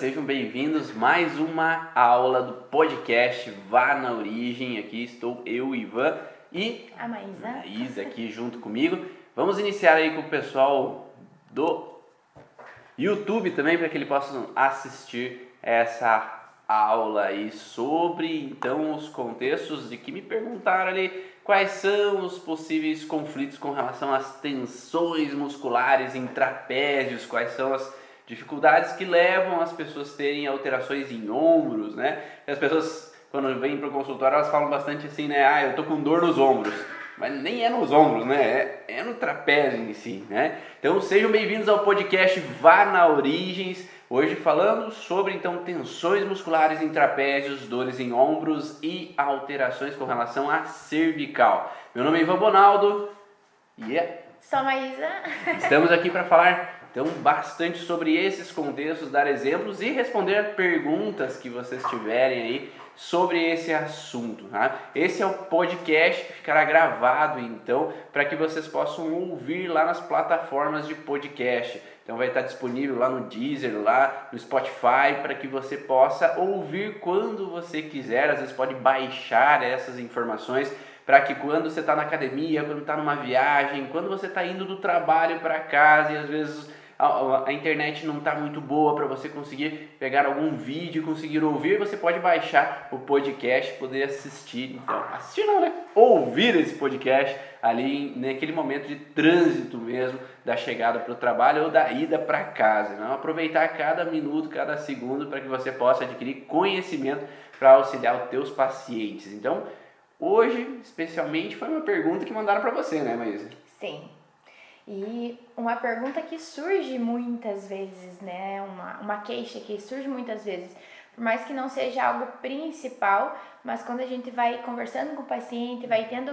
Sejam bem-vindos mais uma aula do podcast Vá na Origem. Aqui estou eu, Ivan, e a Maísa. Maísa aqui junto comigo. Vamos iniciar aí com o pessoal do YouTube também para que eles possam assistir essa aula aí sobre então os contextos de que me perguntaram ali quais são os possíveis conflitos com relação às tensões musculares em trapézios, quais são as dificuldades que levam as pessoas a terem alterações em ombros, né? As pessoas quando vêm para o consultório elas falam bastante assim, né? Ah, eu tô com dor nos ombros. Mas nem é nos ombros, né? É, é no trapézio em si, né? Então sejam bem-vindos ao podcast Vá na Origens Hoje falando sobre então tensões musculares em trapézios, dores em ombros e alterações com relação à cervical. Meu nome é Ivan Bonaldo e é... Sou Maísa. Estamos aqui para falar então bastante sobre esses contextos, dar exemplos e responder perguntas que vocês tiverem aí sobre esse assunto. Tá? Esse é o podcast que ficará gravado então para que vocês possam ouvir lá nas plataformas de podcast. Então vai estar disponível lá no Deezer, lá no Spotify, para que você possa ouvir quando você quiser. Às vezes pode baixar essas informações para que quando você está na academia, quando está numa viagem, quando você está indo do trabalho para casa e às vezes a, a internet não está muito boa para você conseguir pegar algum vídeo, conseguir ouvir, você pode baixar o podcast, poder assistir. Então, assistir não, né? Ouvir esse podcast ali naquele momento de trânsito mesmo da chegada para o trabalho ou da ida para casa. Não? Aproveitar cada minuto, cada segundo para que você possa adquirir conhecimento para auxiliar os teus pacientes. Então, hoje, especialmente, foi uma pergunta que mandaram para você, né, Maísa? Sim. E uma pergunta que surge muitas vezes, né? Uma, uma queixa que surge muitas vezes, por mais que não seja algo principal, mas quando a gente vai conversando com o paciente, vai tendo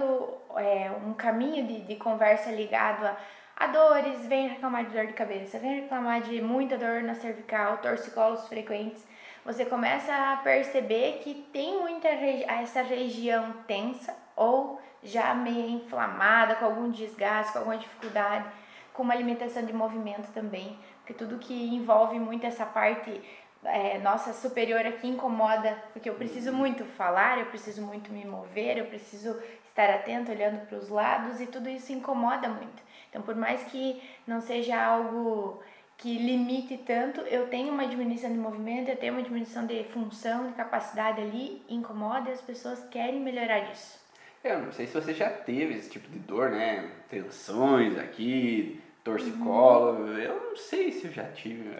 é, um caminho de, de conversa ligado a, a dores, vem reclamar de dor de cabeça, vem reclamar de muita dor na cervical, torcicolos frequentes, você começa a perceber que tem muita essa região tensa ou já meio inflamada, com algum desgaste, com alguma dificuldade, com uma alimentação de movimento também, porque tudo que envolve muito essa parte é, nossa superior aqui incomoda, porque eu preciso muito falar, eu preciso muito me mover, eu preciso estar atento, olhando para os lados e tudo isso incomoda muito. Então, por mais que não seja algo que limite tanto, eu tenho uma diminuição de movimento, eu tenho uma diminuição de função, de capacidade ali, incomoda e as pessoas querem melhorar isso. Eu não sei se você já teve esse tipo de dor, né? Tensões aqui, torcicolo. Eu não sei se eu já tive.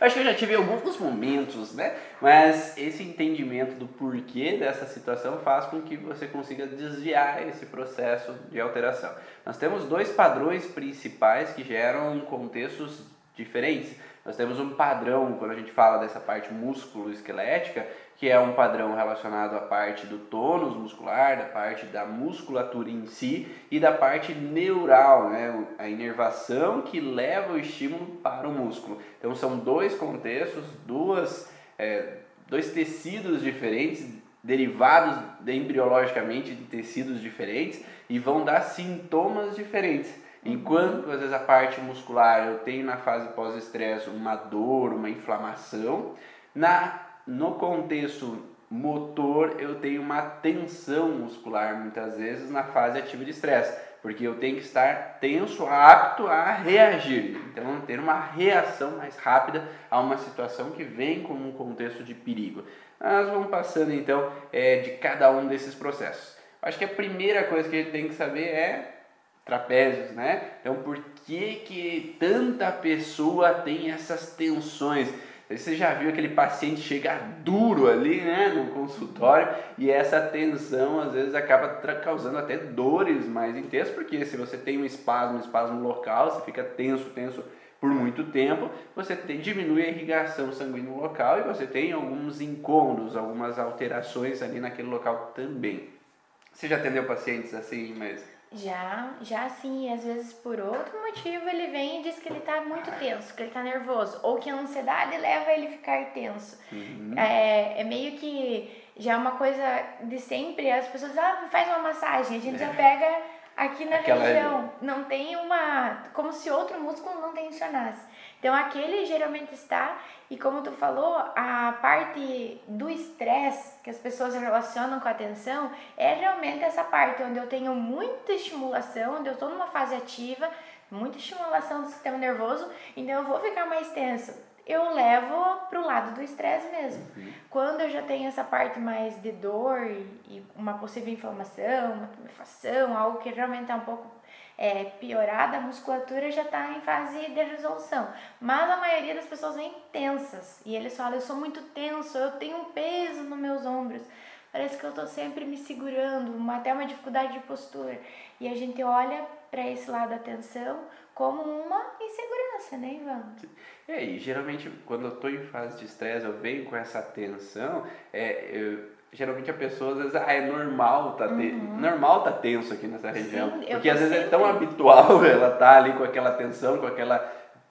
Acho que eu já tive alguns momentos, né? Mas esse entendimento do porquê dessa situação faz com que você consiga desviar esse processo de alteração. Nós temos dois padrões principais que geram contextos diferentes. Nós temos um padrão, quando a gente fala dessa parte músculo-esquelética, que é um padrão relacionado à parte do tônus muscular, da parte da musculatura em si e da parte neural, né? a inervação que leva o estímulo para o músculo. Então são dois contextos, duas, é, dois tecidos diferentes, derivados de, embriologicamente de tecidos diferentes e vão dar sintomas diferentes. Enquanto às vezes a parte muscular eu tenho na fase pós-estresse uma dor, uma inflamação, na no contexto motor, eu tenho uma tensão muscular muitas vezes na fase ativa de estresse, porque eu tenho que estar tenso, apto a reagir. Então, ter uma reação mais rápida a uma situação que vem com um contexto de perigo. Nós vamos passando então é, de cada um desses processos. Acho que a primeira coisa que a gente tem que saber é trapézios, né? Então, por que que tanta pessoa tem essas tensões? Você já viu aquele paciente chegar duro ali, né, no consultório, e essa tensão às vezes acaba causando até dores mais intensas, porque se você tem um espasmo, um espasmo local, você fica tenso, tenso por muito tempo, você tem, diminui a irrigação sanguínea no local e você tem alguns incômodos, algumas alterações ali naquele local também. Você já atendeu pacientes assim, mas já, já sim, às vezes por outro motivo ele vem e diz que ele tá muito tenso, que ele tá nervoso, ou que a ansiedade leva ele a ficar tenso. Uhum. É, é meio que já é uma coisa de sempre, as pessoas, ah, faz uma massagem, a gente é. já pega aqui na Aquela região. Não tem uma. como se outro músculo não tensionasse. Então aquele geralmente está, e como tu falou, a parte do estresse que as pessoas relacionam com a atenção é realmente essa parte onde eu tenho muita estimulação, onde eu estou numa fase ativa, muita estimulação do sistema nervoso, então eu vou ficar mais tenso. Eu levo para o lado do estresse mesmo. Uhum. Quando eu já tenho essa parte mais de dor e, e uma possível inflamação, uma tumefação, algo que realmente é um pouco é, piorada, a musculatura já está em fase de resolução. Mas a maioria das pessoas vem tensas e eles falam: eu sou muito tenso, eu tenho um peso nos meus ombros. Parece que eu estou sempre me segurando, até uma dificuldade de postura. E a gente olha para esse lado da tensão como uma insegurança, né, Ivan? É, e geralmente quando eu estou em fase de estresse, eu venho com essa tensão, é, eu, geralmente a pessoa às vezes, ah, é normal tá, te... uhum. normal tá tenso aqui nessa região. Sim, porque às vezes sempre... é tão habitual ela tá ali com aquela tensão, com aquela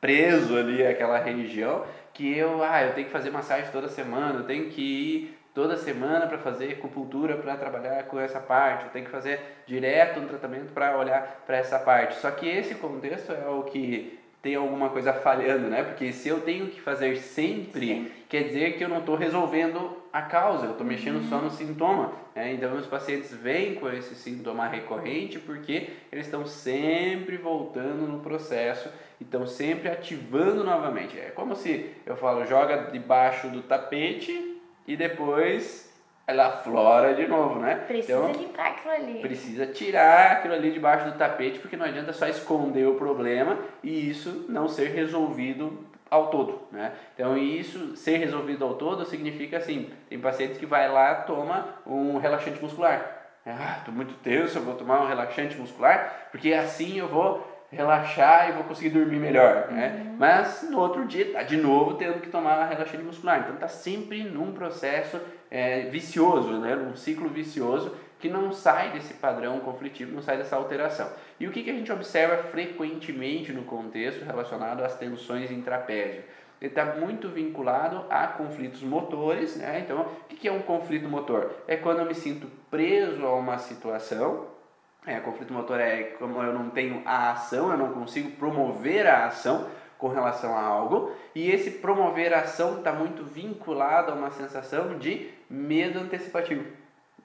preso ali aquela região, que eu, ah, eu tenho que fazer massagem toda semana, eu tenho que ir toda semana para fazer acupuntura para trabalhar com essa parte, eu tenho que fazer direto um tratamento para olhar para essa parte. Só que esse contexto é o que tem alguma coisa falhando, né? Porque se eu tenho que fazer sempre, Sim. quer dizer que eu não estou resolvendo a causa, eu estou mexendo uhum. só no sintoma. Né? Então, meus pacientes vêm com esse sintoma recorrente porque eles estão sempre voltando no processo e estão sempre ativando novamente. É como se eu falo, joga debaixo do tapete e depois ela aflora de novo, né? Precisa então, limpar aquilo ali. Precisa tirar aquilo ali debaixo do tapete, porque não adianta só esconder o problema e isso não ser resolvido ao todo, né? Então isso ser resolvido ao todo significa assim, tem pacientes que vai lá toma um relaxante muscular. Ah, tô muito tenso, eu vou tomar um relaxante muscular, porque assim eu vou relaxar e vou conseguir dormir melhor, né? Uhum. Mas no outro dia tá de novo tendo que tomar relaxante muscular. Então tá sempre num processo é, vicioso, né? Um ciclo vicioso que não sai desse padrão conflitivo, não sai dessa alteração. E o que, que a gente observa frequentemente no contexto relacionado às tensões em trapézio? Ele está muito vinculado a conflitos motores, né? Então, o que, que é um conflito motor? É quando eu me sinto preso a uma situação é, conflito motor é como eu não tenho a ação, eu não consigo promover a ação com relação a algo, e esse promover a ação está muito vinculado a uma sensação de medo antecipativo.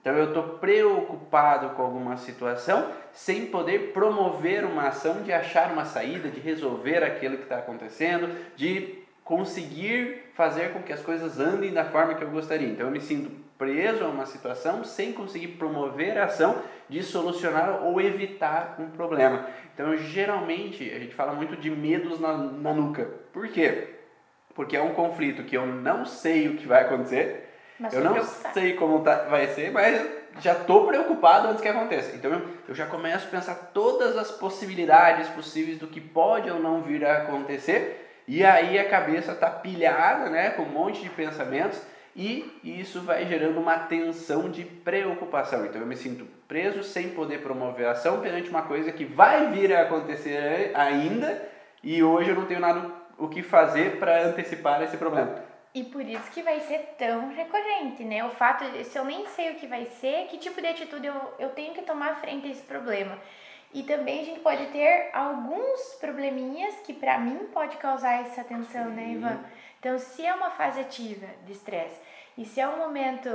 Então eu estou preocupado com alguma situação sem poder promover uma ação de achar uma saída, de resolver aquilo que está acontecendo, de conseguir fazer com que as coisas andem da forma que eu gostaria. Então eu me sinto preso a uma situação sem conseguir promover a ação de solucionar ou evitar um problema. Então, geralmente, a gente fala muito de medos na, na nuca. Por quê? Porque é um conflito que eu não sei o que vai acontecer, mas eu não sei como tá, vai ser, mas já estou preocupado antes que aconteça. Então, eu já começo a pensar todas as possibilidades possíveis do que pode ou não vir a acontecer, e aí a cabeça está pilhada né, com um monte de pensamentos e isso vai gerando uma tensão de preocupação. Então eu me sinto preso sem poder promover ação perante uma coisa que vai vir a acontecer ainda e hoje eu não tenho nada o que fazer para antecipar esse problema. E por isso que vai ser tão recorrente, né? O fato de, se eu nem sei o que vai ser, que tipo de atitude eu, eu tenho que tomar frente a esse problema. E também a gente pode ter alguns probleminhas que para mim pode causar essa tensão, né, Sim. né, Ivan? Então, se é uma fase ativa de estresse e se é um momento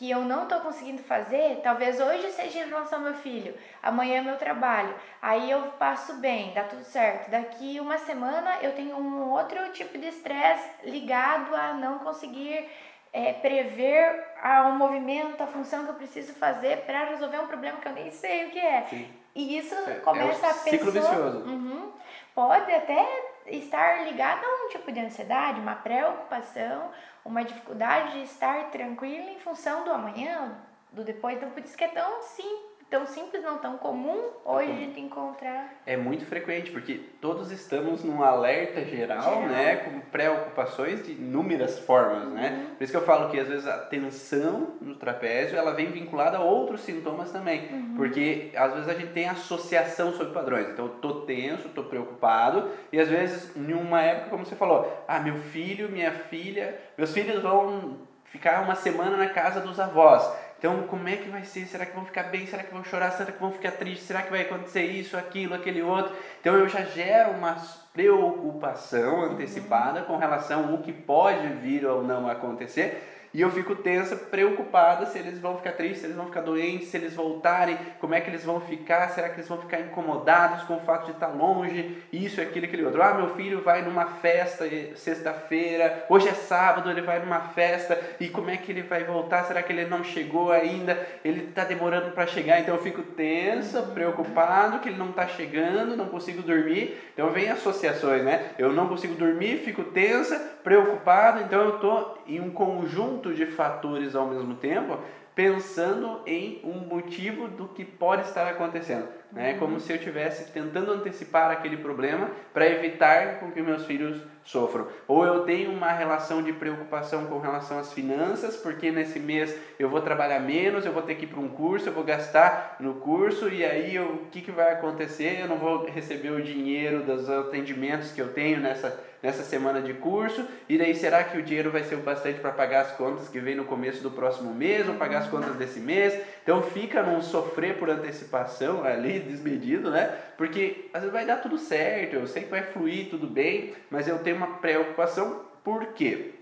que eu não estou conseguindo fazer, talvez hoje seja em relação ao meu filho, amanhã é meu trabalho, aí eu passo bem, dá tudo certo. Daqui uma semana eu tenho um outro tipo de estresse ligado a não conseguir é, prever a, um movimento, a função que eu preciso fazer para resolver um problema que eu nem sei o que é. Sim. E isso é, começa é um a pessoa. Ciclo vicioso. Uhum, pode até estar ligada a um tipo de ansiedade, uma preocupação, uma dificuldade de estar tranquila em função do amanhã, do depois. Então, por isso que é tão simples tão simples, não tão comum hoje a gente encontrar. É muito frequente, porque todos estamos num alerta geral, geral. né, com preocupações de inúmeras formas, né? uhum. né? Por isso que eu falo que às vezes a tensão no trapézio, ela vem vinculada a outros sintomas também, uhum. porque às vezes a gente tem associação sobre padrões. Então, eu tô tenso, tô preocupado, e às vezes em uma época, como você falou, ah, meu filho, minha filha, meus filhos vão ficar uma semana na casa dos avós. Então, como é que vai ser? Será que vão ficar bem? Será que vão chorar? Será que vão ficar tristes? Será que vai acontecer isso, aquilo, aquele outro? Então, eu já gero uma preocupação antecipada com relação ao que pode vir ou não acontecer e eu fico tensa, preocupada se eles vão ficar tristes, se eles vão ficar doentes, se eles voltarem, como é que eles vão ficar, será que eles vão ficar incomodados com o fato de estar longe, isso, aquilo, aquele outro. Ah, meu filho vai numa festa sexta-feira, hoje é sábado, ele vai numa festa e como é que ele vai voltar? Será que ele não chegou ainda? Ele está demorando para chegar, então eu fico tensa, preocupado que ele não está chegando, não consigo dormir. Então vem associações, né? Eu não consigo dormir, fico tensa, preocupado, então eu estou em um conjunto conjunto de fatores ao mesmo tempo, pensando em um motivo do que pode estar acontecendo. Né? É como se eu estivesse tentando antecipar aquele problema para evitar com que meus filhos sofram. Ou eu tenho uma relação de preocupação com relação às finanças, porque nesse mês eu vou trabalhar menos, eu vou ter que ir para um curso, eu vou gastar no curso e aí eu, o que, que vai acontecer? Eu não vou receber o dinheiro dos atendimentos que eu tenho nessa nessa semana de curso, e daí será que o dinheiro vai ser o bastante para pagar as contas que vem no começo do próximo mês, ou pagar as contas desse mês? Então fica num sofrer por antecipação ali, desmedido, né? Porque às vezes vai dar tudo certo, eu sei que vai fluir tudo bem, mas eu tenho uma preocupação, por quê?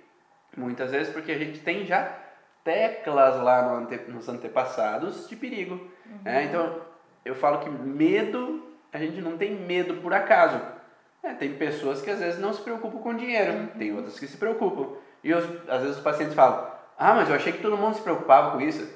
Muitas vezes porque a gente tem já teclas lá no ante, nos antepassados de perigo. Uhum. É, então eu falo que medo, a gente não tem medo por acaso. É, tem pessoas que às vezes não se preocupam com dinheiro, uhum. tem outras que se preocupam. E os, às vezes os pacientes falam: Ah, mas eu achei que todo mundo se preocupava com isso.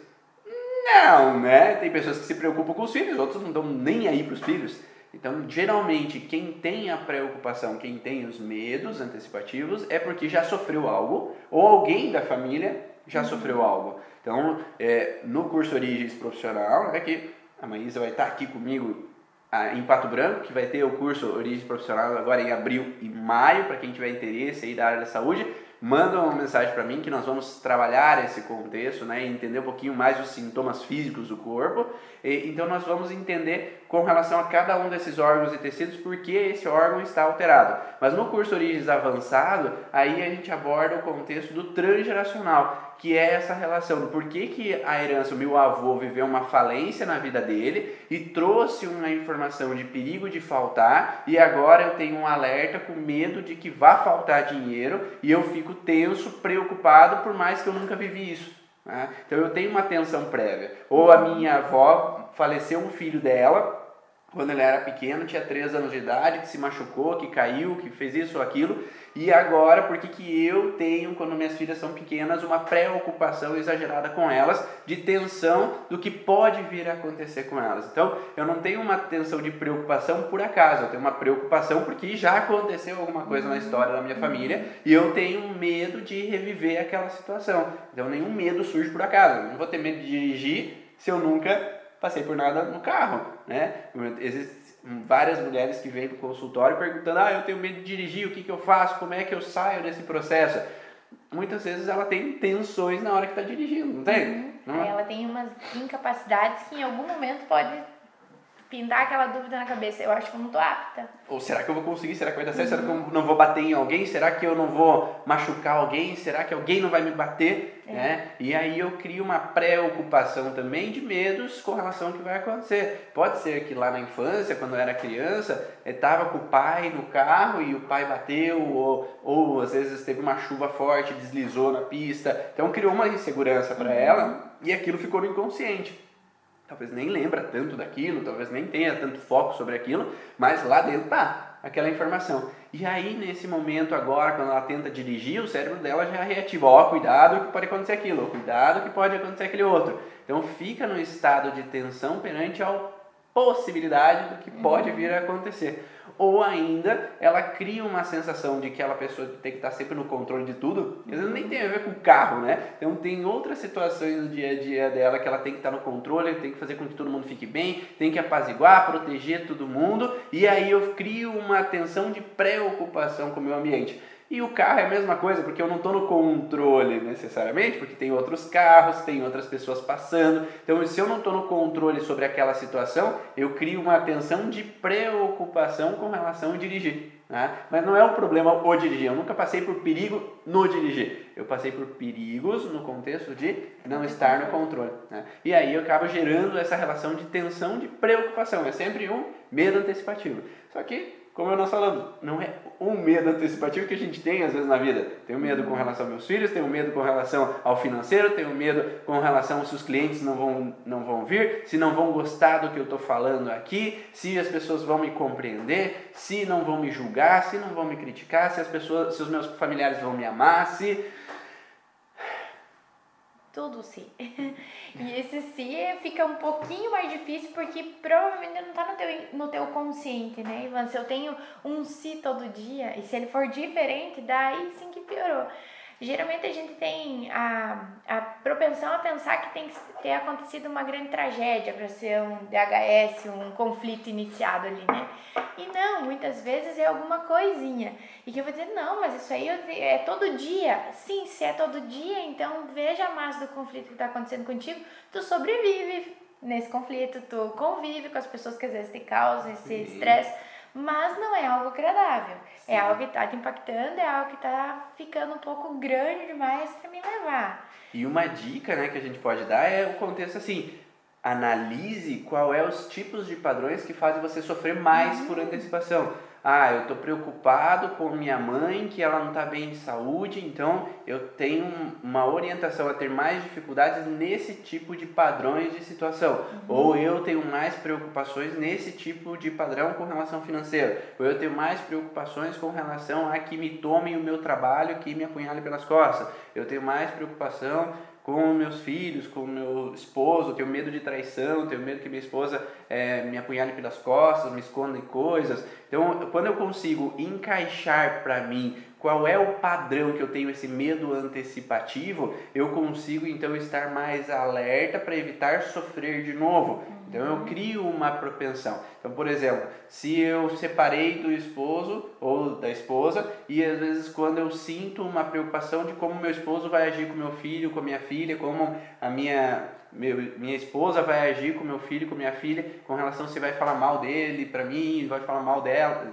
Não, né? Tem pessoas que se preocupam com os filhos, outros não estão nem aí para os filhos. Então, geralmente, quem tem a preocupação, quem tem os medos antecipativos, é porque já sofreu algo, ou alguém da família já uhum. sofreu algo. Então, é, no curso Origens Profissional, é que a Maísa vai estar aqui comigo em Pato Branco, que vai ter o curso Origem Profissional agora em abril e maio, para quem tiver interesse aí da área da saúde, manda uma mensagem para mim que nós vamos trabalhar esse contexto, né, entender um pouquinho mais os sintomas físicos do corpo. E, então nós vamos entender com relação a cada um desses órgãos e tecidos por que esse órgão está alterado. Mas no curso Origens Avançado, aí a gente aborda o contexto do transgeracional, que é essa relação do porquê que a herança, o meu avô viveu uma falência na vida dele e trouxe uma informação de perigo de faltar e agora eu tenho um alerta com medo de que vá faltar dinheiro e eu fico tenso, preocupado por mais que eu nunca vivi isso. Né? Então eu tenho uma tensão prévia. Ou a minha avó faleceu um filho dela quando ele era pequeno, tinha 3 anos de idade, que se machucou, que caiu, que fez isso ou aquilo, e agora por que, que eu tenho, quando minhas filhas são pequenas, uma preocupação exagerada com elas, de tensão do que pode vir a acontecer com elas. Então, eu não tenho uma tensão de preocupação por acaso, eu tenho uma preocupação porque já aconteceu alguma coisa na história da minha família e eu tenho medo de reviver aquela situação. Então, nenhum medo surge por acaso. Eu não vou ter medo de dirigir se eu nunca passei por nada no carro, né? Existem várias mulheres que vêm para o consultório perguntando, ah, eu tenho medo de dirigir, o que, que eu faço, como é que eu saio desse processo? Muitas vezes ela tem tensões na hora que está dirigindo, não tem? Uhum. Não? Ela tem umas incapacidades que em algum momento pode pintar aquela dúvida na cabeça, eu acho que eu não tô apta. Ou será que eu vou conseguir? Será que vai dar certo? Uhum. Será que eu não vou bater em alguém? Será que eu não vou machucar alguém? Será que alguém não vai me bater? É. Né? E aí eu crio uma preocupação também de medos com relação ao que vai acontecer. Pode ser que lá na infância, quando eu era criança, estava com o pai no carro e o pai bateu, ou, ou às vezes teve uma chuva forte, deslizou na pista. Então criou uma insegurança para uhum. ela e aquilo ficou no inconsciente talvez nem lembra tanto daquilo, talvez nem tenha tanto foco sobre aquilo, mas lá dentro tá aquela informação. E aí, nesse momento agora, quando ela tenta dirigir, o cérebro dela já reativa, ó, oh, cuidado que pode acontecer aquilo, cuidado que pode acontecer aquele outro. Então fica no estado de tensão perante a possibilidade do que pode vir a acontecer ou ainda ela cria uma sensação de que aquela pessoa tem que estar sempre no controle de tudo, às vezes nem tem a ver com o carro, né? Então tem outras situações no dia a dia dela que ela tem que estar no controle, tem que fazer com que todo mundo fique bem, tem que apaziguar, proteger todo mundo, e aí eu crio uma tensão de preocupação com o meu ambiente. E o carro é a mesma coisa, porque eu não estou no controle necessariamente, porque tem outros carros, tem outras pessoas passando. Então, se eu não estou no controle sobre aquela situação, eu crio uma tensão de preocupação com relação a dirigir. Né? Mas não é o problema o dirigir. Eu nunca passei por perigo no dirigir. Eu passei por perigos no contexto de não estar no controle. Né? E aí eu acabo gerando essa relação de tensão, de preocupação. É sempre um medo antecipativo. Só que como nós falamos, não é um medo antecipativo que a gente tem às vezes na vida. Tenho medo com relação aos meus filhos, tenho medo com relação ao financeiro, tenho medo com relação se os clientes não vão, não vão vir, se não vão gostar do que eu estou falando aqui, se as pessoas vão me compreender, se não vão me julgar, se não vão me criticar, se as pessoas, se os meus familiares vão me amar, se tudo sim. e esse sim fica um pouquinho mais difícil porque provavelmente não está no teu, no teu consciente, né, Ivan? Se eu tenho um si todo dia e se ele for diferente, daí sim que piorou. Geralmente a gente tem a, a propensão a pensar que tem que ter acontecido uma grande tragédia para ser um DHS, um conflito iniciado ali, né? E não, muitas vezes é alguma coisinha. E que eu vou dizer, não, mas isso aí é todo dia. Sim, se é todo dia, então veja mais do conflito que está acontecendo contigo, tu sobrevive nesse conflito, tu convive com as pessoas que às vezes te causam esse estresse mas não é algo agradável. É Sim. É algo que está te impactando, é algo que está ficando um pouco grande demais para me levar. E uma dica né, que a gente pode dar é o contexto assim, analise qual é os tipos de padrões que fazem você sofrer mais uhum. por antecipação. Ah, eu estou preocupado com minha mãe, que ela não está bem de saúde, então eu tenho uma orientação a ter mais dificuldades nesse tipo de padrões de situação. Uhum. Ou eu tenho mais preocupações nesse tipo de padrão com relação financeira. Ou eu tenho mais preocupações com relação a que me tomem o meu trabalho, que me apunhalem pelas costas. Eu tenho mais preocupação com meus filhos, com meu esposo, tenho medo de traição, tenho medo que minha esposa é, me apunhale pelas costas, me esconda em coisas. Então, quando eu consigo encaixar para mim qual é o padrão que eu tenho esse medo antecipativo, eu consigo então estar mais alerta para evitar sofrer de novo. Então eu crio uma propensão. Então, por exemplo, se eu separei do esposo ou da esposa e às vezes quando eu sinto uma preocupação de como meu esposo vai agir com meu filho, com minha filha, como a minha meu, minha esposa vai agir com meu filho, com minha filha, com relação se vai falar mal dele para mim, vai falar mal dela,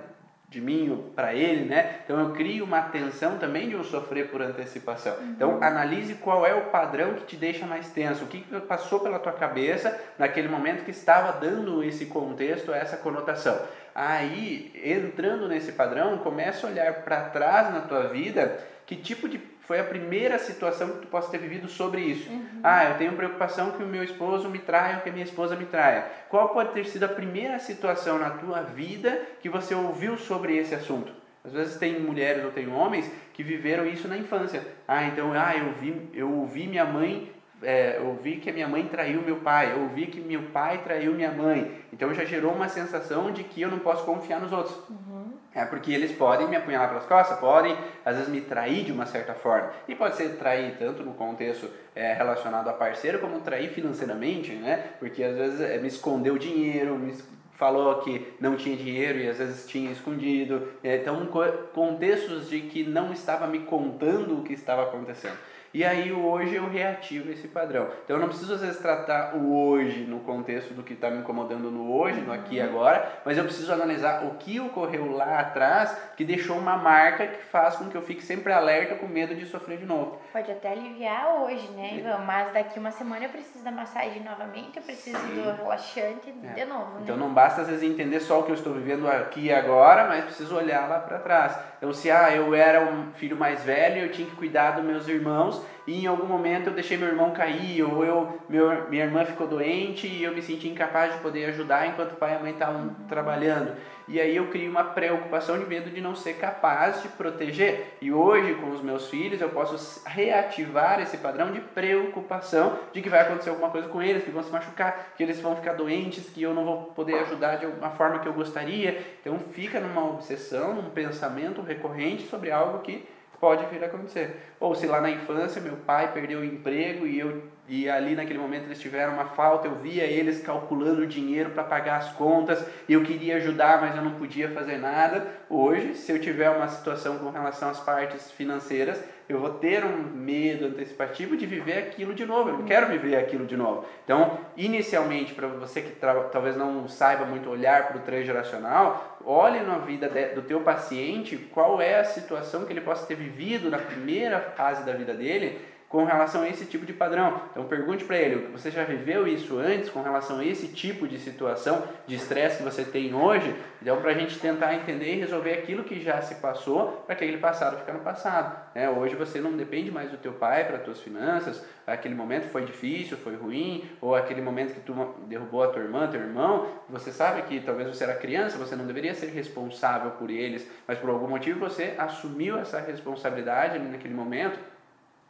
de mim para ele, né? Então eu crio uma tensão também de eu sofrer por antecipação. Uhum. Então analise qual é o padrão que te deixa mais tenso, o que passou pela tua cabeça naquele momento que estava dando esse contexto, essa conotação. Aí, entrando nesse padrão, começa a olhar para trás na tua vida, que tipo de foi a primeira situação que tu possa ter vivido sobre isso. Uhum. Ah, eu tenho preocupação que o meu esposo me traia ou que a minha esposa me traia. Qual pode ter sido a primeira situação na tua vida que você ouviu sobre esse assunto? Às vezes tem mulheres ou tem homens que viveram isso na infância. Ah, então, ah, eu vi, eu ouvi minha mãe é, eu vi que a minha mãe traiu meu pai, eu vi que meu pai traiu minha mãe. Então já gerou uma sensação de que eu não posso confiar nos outros. Uhum. É porque eles podem me apunhalar pelas costas, podem às vezes me trair de uma certa forma. E pode ser trair tanto no contexto é, relacionado a parceiro, como trair financeiramente, né? Porque às vezes é, me escondeu dinheiro, me falou que não tinha dinheiro e às vezes tinha escondido. É, então, contextos de que não estava me contando o que estava acontecendo. E aí o hoje eu reativo esse padrão. Então eu não preciso às vezes tratar o hoje no contexto do que está me incomodando no hoje, no aqui e agora, mas eu preciso analisar o que ocorreu lá atrás que deixou uma marca que faz com que eu fique sempre alerta com medo de sofrer de novo. Pode até aliviar hoje, né, Ivan? Mas daqui uma semana eu preciso da massagem novamente, eu preciso Sim. do relaxante é. de novo. Né? Então não basta às vezes entender só o que eu estou vivendo aqui e agora, mas preciso olhar lá para trás. Então se ah, eu era um filho mais velho, eu tinha que cuidar dos meus irmãos, e em algum momento eu deixei meu irmão cair, ou eu, meu, minha irmã ficou doente e eu me senti incapaz de poder ajudar enquanto o pai e a mãe estavam trabalhando. E aí eu crio uma preocupação de medo de não ser capaz de proteger. E hoje, com os meus filhos, eu posso reativar esse padrão de preocupação de que vai acontecer alguma coisa com eles, que vão se machucar, que eles vão ficar doentes, que eu não vou poder ajudar de alguma forma que eu gostaria. Então fica numa obsessão, num pensamento recorrente sobre algo que pode vir a acontecer. Ou se lá na infância meu pai perdeu o emprego e eu e ali naquele momento eles tiveram uma falta, eu via eles calculando o dinheiro para pagar as contas, e eu queria ajudar, mas eu não podia fazer nada. Hoje, se eu tiver uma situação com relação às partes financeiras, eu vou ter um medo antecipativo de viver aquilo de novo. Eu não quero viver aquilo de novo. Então, inicialmente, para você que talvez não saiba muito olhar para o transgeracional, olhe na vida do teu paciente qual é a situação que ele possa ter vivido na primeira fase da vida dele com relação a esse tipo de padrão. Então pergunte para ele, você já viveu isso antes com relação a esse tipo de situação de estresse que você tem hoje? Então para a gente tentar entender e resolver aquilo que já se passou para que aquele passado fique no passado. Né? Hoje você não depende mais do teu pai para as tuas finanças, aquele momento foi difícil, foi ruim, ou aquele momento que tu derrubou a tua irmã, teu irmão, você sabe que talvez você era criança, você não deveria ser responsável por eles, mas por algum motivo você assumiu essa responsabilidade naquele momento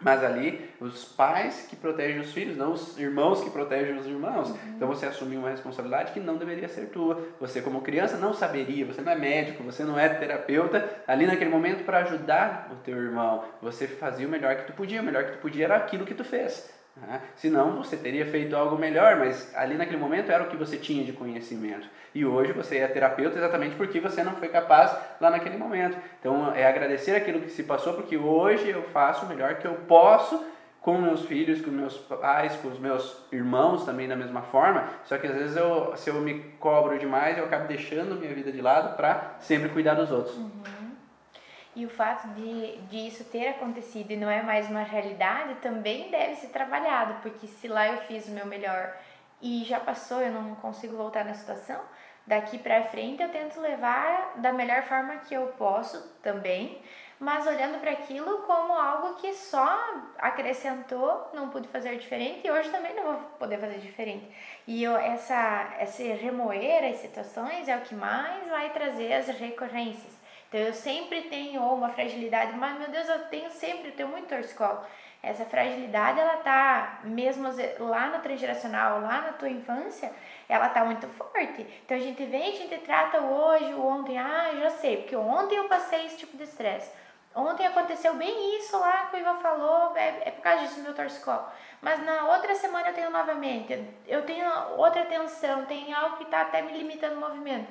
mas ali, os pais que protegem os filhos, não os irmãos que protegem os irmãos. Uhum. Então você assumiu uma responsabilidade que não deveria ser tua. Você, como criança, não saberia, você não é médico, você não é terapeuta, ali naquele momento para ajudar o teu irmão. Você fazia o melhor que tu podia, o melhor que tu podia era aquilo que tu fez. Né? Senão você teria feito algo melhor, mas ali naquele momento era o que você tinha de conhecimento. E hoje você é terapeuta exatamente porque você não foi capaz lá naquele momento. Então é agradecer aquilo que se passou, porque hoje eu faço o melhor que eu posso com meus filhos, com meus pais, com os meus irmãos também da mesma forma. Só que às vezes eu, se eu me cobro demais, eu acabo deixando minha vida de lado para sempre cuidar dos outros. Uhum. E o fato de, de isso ter acontecido e não é mais uma realidade também deve ser trabalhado, porque se lá eu fiz o meu melhor e já passou, eu não consigo voltar na situação, daqui para frente eu tento levar da melhor forma que eu posso também, mas olhando para aquilo como algo que só acrescentou, não pude fazer diferente e hoje também não vou poder fazer diferente. E eu, essa, esse remoer as situações é o que mais vai trazer as recorrências. Então eu sempre tenho uma fragilidade, mas meu Deus, eu tenho sempre, eu tenho muito torcicolo. Essa fragilidade, ela tá, mesmo lá no transgeracional, lá na tua infância, ela tá muito forte. Então a gente vem, a gente trata hoje, ontem, ah, já sei, porque ontem eu passei esse tipo de estresse. Ontem aconteceu bem isso lá que o Ivan falou, é, é por causa disso meu torcicolo. Mas na outra semana eu tenho novamente, eu tenho outra tensão, tem algo que está até me limitando o movimento.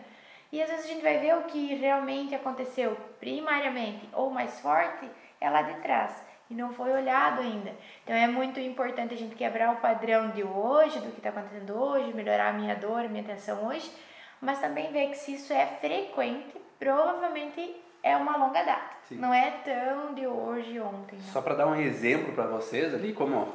E às vezes a gente vai ver o que realmente aconteceu primariamente ou mais forte é lá de trás e não foi olhado ainda. Então é muito importante a gente quebrar o padrão de hoje, do que está acontecendo hoje, melhorar a minha dor, a minha tensão hoje, mas também ver que se isso é frequente, provavelmente é uma longa data. Sim. Não é tão de hoje e ontem. Não. Só para dar um exemplo para vocês ali, como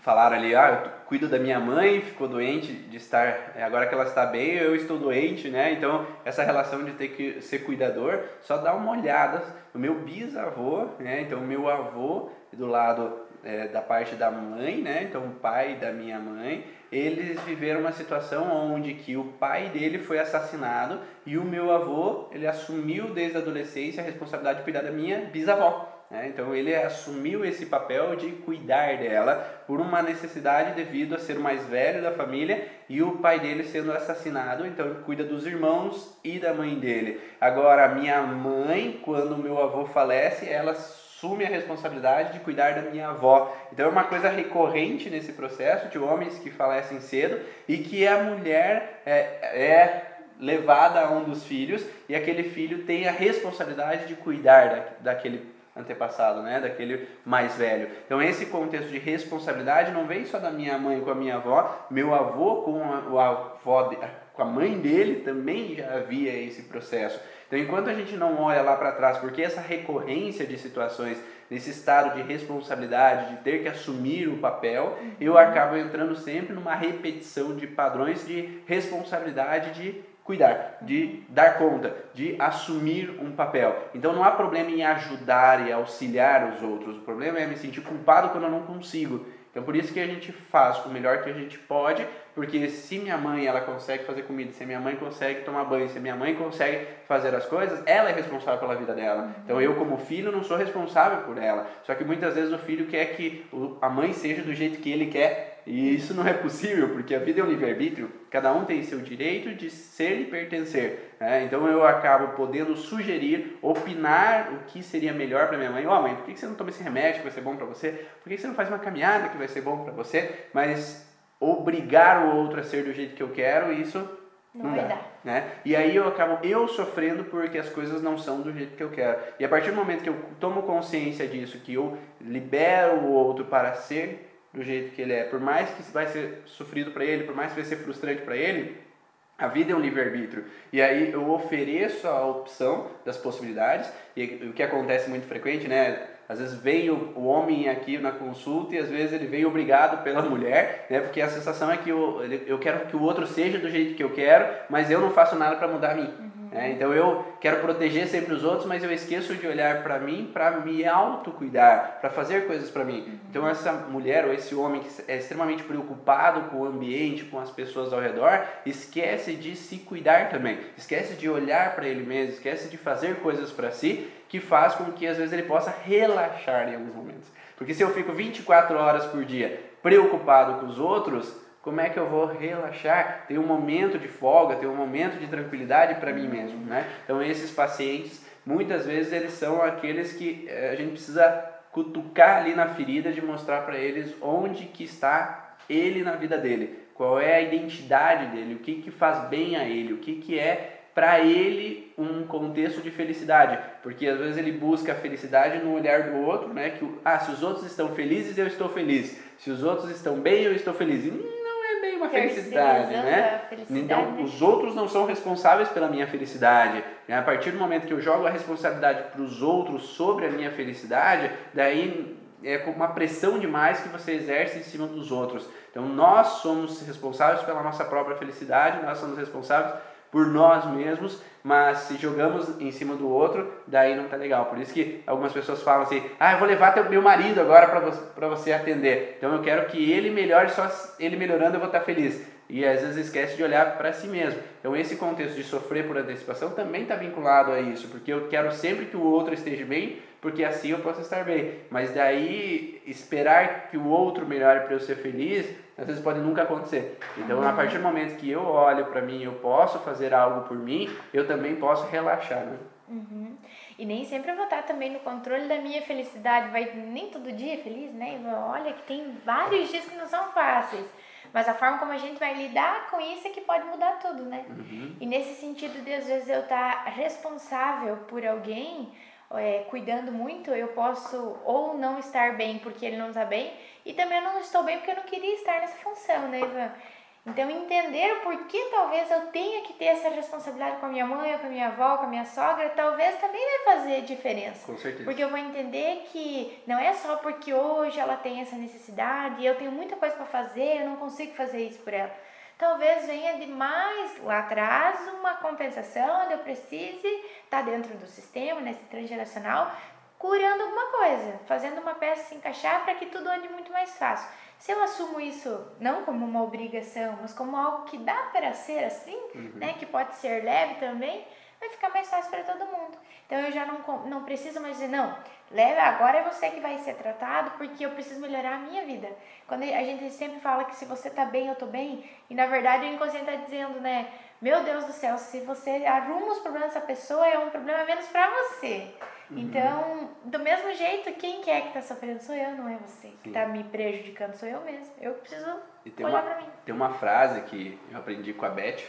falaram ali, ah, eu cuido da minha mãe, ficou doente de estar, é, agora que ela está bem, eu estou doente, né? Então, essa relação de ter que ser cuidador, só dá uma olhada no meu bisavô, né? Então, meu avô do lado é, da parte da mãe, né? Então, o pai da minha mãe, eles viveram uma situação onde que o pai dele foi assassinado e o meu avô, ele assumiu desde a adolescência a responsabilidade de cuidar da minha bisavó. Né? Então ele assumiu esse papel de cuidar dela por uma necessidade devido a ser o mais velho da família e o pai dele sendo assassinado, então ele cuida dos irmãos e da mãe dele. Agora, minha mãe, quando meu avô falece, ela assume a responsabilidade de cuidar da minha avó. Então é uma coisa recorrente nesse processo de homens que falecem cedo e que a mulher é, é levada a um dos filhos e aquele filho tem a responsabilidade de cuidar da, daquele antepassado, né, daquele mais velho. Então esse contexto de responsabilidade não vem só da minha mãe com a minha avó, meu avô com a, o avó de, com a mãe dele também já havia esse processo. Então, enquanto a gente não olha lá para trás, porque essa recorrência de situações, nesse estado de responsabilidade, de ter que assumir o papel, eu uhum. acabo entrando sempre numa repetição de padrões de responsabilidade de cuidar, de dar conta, de assumir um papel. Então não há problema em ajudar e auxiliar os outros. O problema é me sentir culpado quando eu não consigo. Então por isso que a gente faz o melhor que a gente pode, porque se minha mãe ela consegue fazer comida, se minha mãe consegue tomar banho, se minha mãe consegue fazer as coisas, ela é responsável pela vida dela. Então eu como filho não sou responsável por ela. Só que muitas vezes o filho quer que a mãe seja do jeito que ele quer e isso não é possível, porque a vida é um livre-arbítrio, cada um tem seu direito de ser e pertencer. Né? Então eu acabo podendo sugerir, opinar o que seria melhor para minha mãe. Ó, oh, mãe, por que você não toma esse remédio que vai ser bom para você? Por que você não faz uma caminhada que vai ser bom para você? Mas obrigar o outro a ser do jeito que eu quero, isso não, não vai dá, dar. Né? E aí eu acabo eu sofrendo porque as coisas não são do jeito que eu quero. E a partir do momento que eu tomo consciência disso, que eu libero o outro para ser do jeito que ele é, por mais que vai ser sofrido para ele, por mais que vai ser frustrante para ele, a vida é um livre-arbítrio. E aí eu ofereço a opção das possibilidades, e o que acontece muito frequente, né? Às vezes vem o, homem aqui na consulta e às vezes ele vem obrigado pela mulher, né? Porque a sensação é que eu, eu quero que o outro seja do jeito que eu quero, mas eu não faço nada para mudar a mim. Uhum. É, então eu quero proteger sempre os outros, mas eu esqueço de olhar para mim para me autocuidar, para fazer coisas para mim. Uhum. Então essa mulher ou esse homem que é extremamente preocupado com o ambiente, com as pessoas ao redor, esquece de se cuidar também. Esquece de olhar para ele mesmo, esquece de fazer coisas para si, que faz com que às vezes ele possa relaxar em alguns momentos. Porque se eu fico 24 horas por dia preocupado com os outros, como é que eu vou relaxar, ter um momento de folga, ter um momento de tranquilidade para mim mesmo, né? Então esses pacientes, muitas vezes eles são aqueles que eh, a gente precisa cutucar ali na ferida de mostrar para eles onde que está ele na vida dele, qual é a identidade dele, o que que faz bem a ele, o que que é para ele um contexto de felicidade, porque às vezes ele busca a felicidade no olhar do outro, né? Que ah, se os outros estão felizes, eu estou feliz. Se os outros estão bem, eu estou feliz. E uma felicidade, né? Felicidade. Então, os outros não são responsáveis pela minha felicidade. A partir do momento que eu jogo a responsabilidade para os outros sobre a minha felicidade, daí é uma pressão demais que você exerce em cima dos outros. Então, nós somos responsáveis pela nossa própria felicidade, nós somos responsáveis por nós mesmos, mas se jogamos em cima do outro, daí não tá legal. Por isso que algumas pessoas falam assim: ah, eu vou levar teu, meu marido agora para você, você atender. Então eu quero que ele melhore, só ele melhorando eu vou estar tá feliz. E às vezes esquece de olhar para si mesmo. Então esse contexto de sofrer por antecipação também está vinculado a isso, porque eu quero sempre que o outro esteja bem, porque assim eu posso estar bem. Mas daí esperar que o outro melhore para eu ser feliz, às vezes pode nunca acontecer. Então, a partir do momento que eu olho para mim, eu posso fazer algo por mim, eu também posso relaxar, né? Uhum. E nem sempre eu vou estar também no controle da minha felicidade. Vai nem todo dia é feliz, né? Olha que tem vários dias que não são fáceis. Mas a forma como a gente vai lidar com isso é que pode mudar tudo, né? Uhum. E nesse sentido de às vezes eu estar responsável por alguém, é, cuidando muito, eu posso ou não estar bem porque ele não está bem, e também eu não estou bem porque eu não queria estar nessa função, né, Ivan? Então, entender o porquê talvez eu tenha que ter essa responsabilidade com a minha mãe, com a minha avó, com a minha sogra, talvez também vai fazer diferença. Com certeza. Porque eu vou entender que não é só porque hoje ela tem essa necessidade e eu tenho muita coisa para fazer, eu não consigo fazer isso por ela. Talvez venha de mais lá atrás uma compensação onde eu precise estar tá dentro do sistema, nesse transgeracional, curando alguma coisa, fazendo uma peça se encaixar para que tudo ande muito mais fácil. Se eu assumo isso não como uma obrigação, mas como algo que dá para ser assim, uhum. né, que pode ser leve também, vai ficar mais fácil para todo mundo. Então eu já não, não preciso mais dizer, não, leve, agora é você que vai ser tratado porque eu preciso melhorar a minha vida. Quando a gente sempre fala que se você tá bem, eu tô bem, e na verdade o inconsciente está dizendo, né, meu Deus do céu, se você arruma os problemas dessa pessoa, é um problema menos para você. Uhum. Então, do mesmo jeito, quem que é que está sofrendo sou eu, não é você. Sim. Que está me prejudicando sou eu mesmo. Eu preciso olhar para mim. Tem uma frase que eu aprendi com a Beth,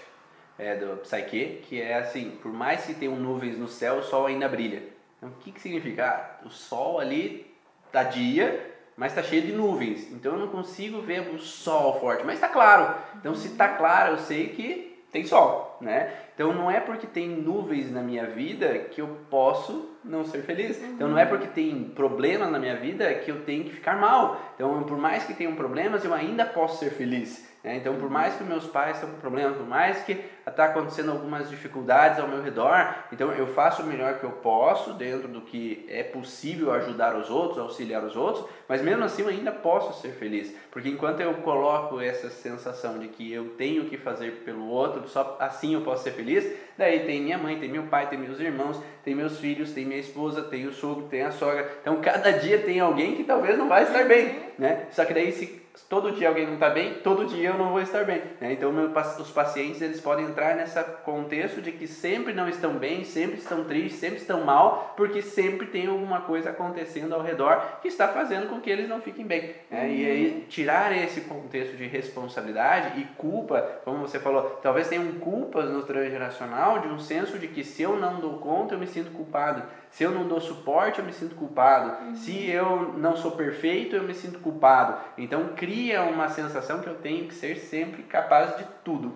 é, do Psyche, que é assim, por mais que tenham nuvens no céu, o sol ainda brilha. Então, o que, que significa? Ah, o sol ali tá dia, mas está cheio de nuvens. Então, eu não consigo ver o sol forte, mas está claro. Então, se está claro, eu sei que tem sol, né? Então não é porque tem nuvens na minha vida que eu posso não ser feliz. Uhum. Então não é porque tem problemas na minha vida que eu tenho que ficar mal. Então por mais que tenham problemas, eu ainda posso ser feliz. Né? Então por mais que meus pais estão com problemas, por mais que está acontecendo algumas dificuldades ao meu redor, então eu faço o melhor que eu posso dentro do que é possível ajudar os outros, auxiliar os outros, mas mesmo assim eu ainda posso ser feliz, porque enquanto eu coloco essa sensação de que eu tenho que fazer pelo outro, só assim eu posso ser feliz, daí tem minha mãe, tem meu pai, tem meus irmãos, tem meus filhos, tem minha esposa, tem o sogro, tem a sogra, então cada dia tem alguém que talvez não vai estar bem, né? Só que daí se todo dia alguém não está bem, todo dia eu não vou estar bem. Né? Então meu, os pacientes eles podem entrar nesse contexto de que sempre não estão bem, sempre estão tristes, sempre estão mal, porque sempre tem alguma coisa acontecendo ao redor que está fazendo com que eles não fiquem bem. Né? Uhum. E aí tirar esse contexto de responsabilidade e culpa, como você falou, talvez tenham culpas no transgeracional de um senso de que se eu não dou conta eu me sinto culpado. Se eu não dou suporte, eu me sinto culpado. Uhum. Se eu não sou perfeito, eu me sinto culpado. Então cria uma sensação que eu tenho que ser sempre capaz de tudo,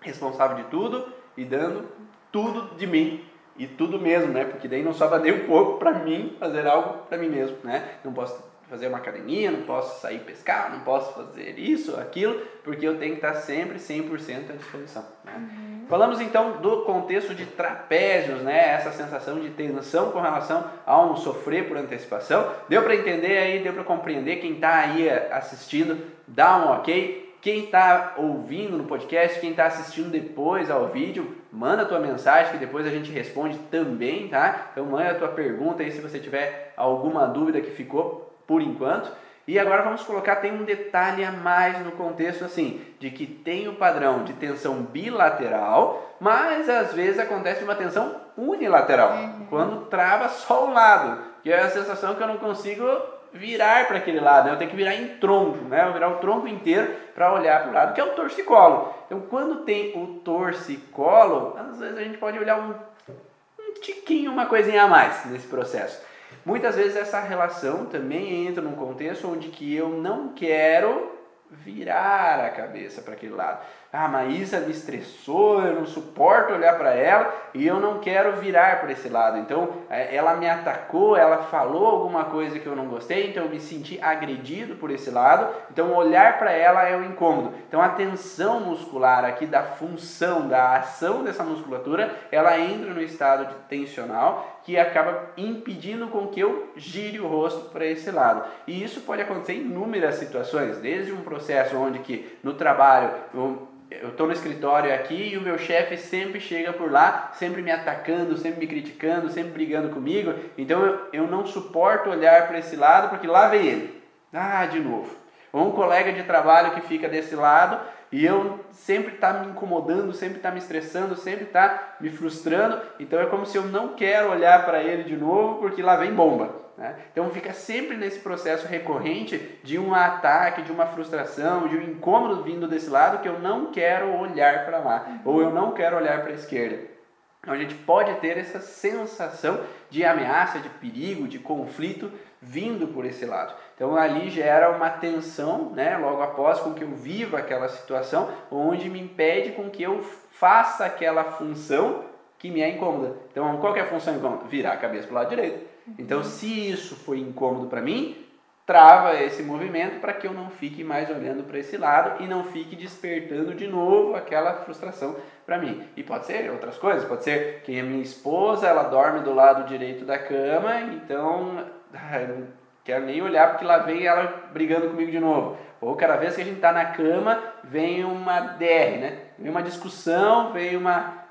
responsável de tudo e dando tudo de mim. e tudo mesmo, né? Porque daí não sobra nem um pouco para mim fazer algo para mim mesmo, né? Não posso fazer uma academia, não posso sair pescar, não posso fazer isso, aquilo, porque eu tenho que estar sempre 100% à disposição. Né? Uhum. Falamos então do contexto de trapézios, né? essa sensação de tensão com relação ao sofrer por antecipação. Deu para entender aí, deu para compreender? Quem está aí assistindo, dá um ok. Quem está ouvindo no podcast, quem está assistindo depois ao vídeo, manda a tua mensagem que depois a gente responde também, tá? Então manda a tua pergunta aí se você tiver alguma dúvida que ficou por enquanto. E agora vamos colocar, tem um detalhe a mais no contexto assim, de que tem o padrão de tensão bilateral, mas às vezes acontece uma tensão unilateral, uhum. quando trava só um lado, que é a sensação que eu não consigo virar para aquele lado, né? eu tenho que virar em tronco, né? eu virar o tronco inteiro para olhar para o lado, que é o torcicolo. Então quando tem o torcicolo, às vezes a gente pode olhar um, um tiquinho, uma coisinha a mais nesse processo. Muitas vezes essa relação também entra num contexto onde que eu não quero virar a cabeça para aquele lado. Ah, Maísa me estressou, eu não suporto olhar para ela e eu não quero virar para esse lado. Então, é, ela me atacou, ela falou alguma coisa que eu não gostei, então eu me senti agredido por esse lado. Então, olhar para ela é um incômodo. Então, a tensão muscular aqui da função, da ação dessa musculatura, ela entra no estado de tensional que acaba impedindo com que eu gire o rosto para esse lado. E isso pode acontecer em inúmeras situações, desde um processo onde que no trabalho eu eu estou no escritório aqui e o meu chefe sempre chega por lá, sempre me atacando, sempre me criticando, sempre brigando comigo. Então eu, eu não suporto olhar para esse lado porque lá vem ele. Ah, de novo. Ou um colega de trabalho que fica desse lado e eu sempre está me incomodando, sempre está me estressando, sempre está me frustrando. Então é como se eu não quero olhar para ele de novo porque lá vem bomba. Né? Então fica sempre nesse processo recorrente de um ataque, de uma frustração, de um incômodo vindo desse lado que eu não quero olhar para lá, ou eu não quero olhar para a esquerda. Então a gente pode ter essa sensação de ameaça, de perigo, de conflito vindo por esse lado. Então ali gera uma tensão, né, logo após com que eu viva aquela situação, onde me impede com que eu faça aquela função que me é incômoda. Então qual é a função incômoda? Virar a cabeça para o lado direito. Então, se isso foi incômodo para mim, trava esse movimento para que eu não fique mais olhando para esse lado e não fique despertando de novo aquela frustração para mim. E pode ser outras coisas, pode ser que a minha esposa, ela dorme do lado direito da cama, então ah, eu não quero nem olhar porque lá vem ela brigando comigo de novo. Ou cada vez que a gente está na cama, vem uma DR, né? Vem uma discussão, vem uma,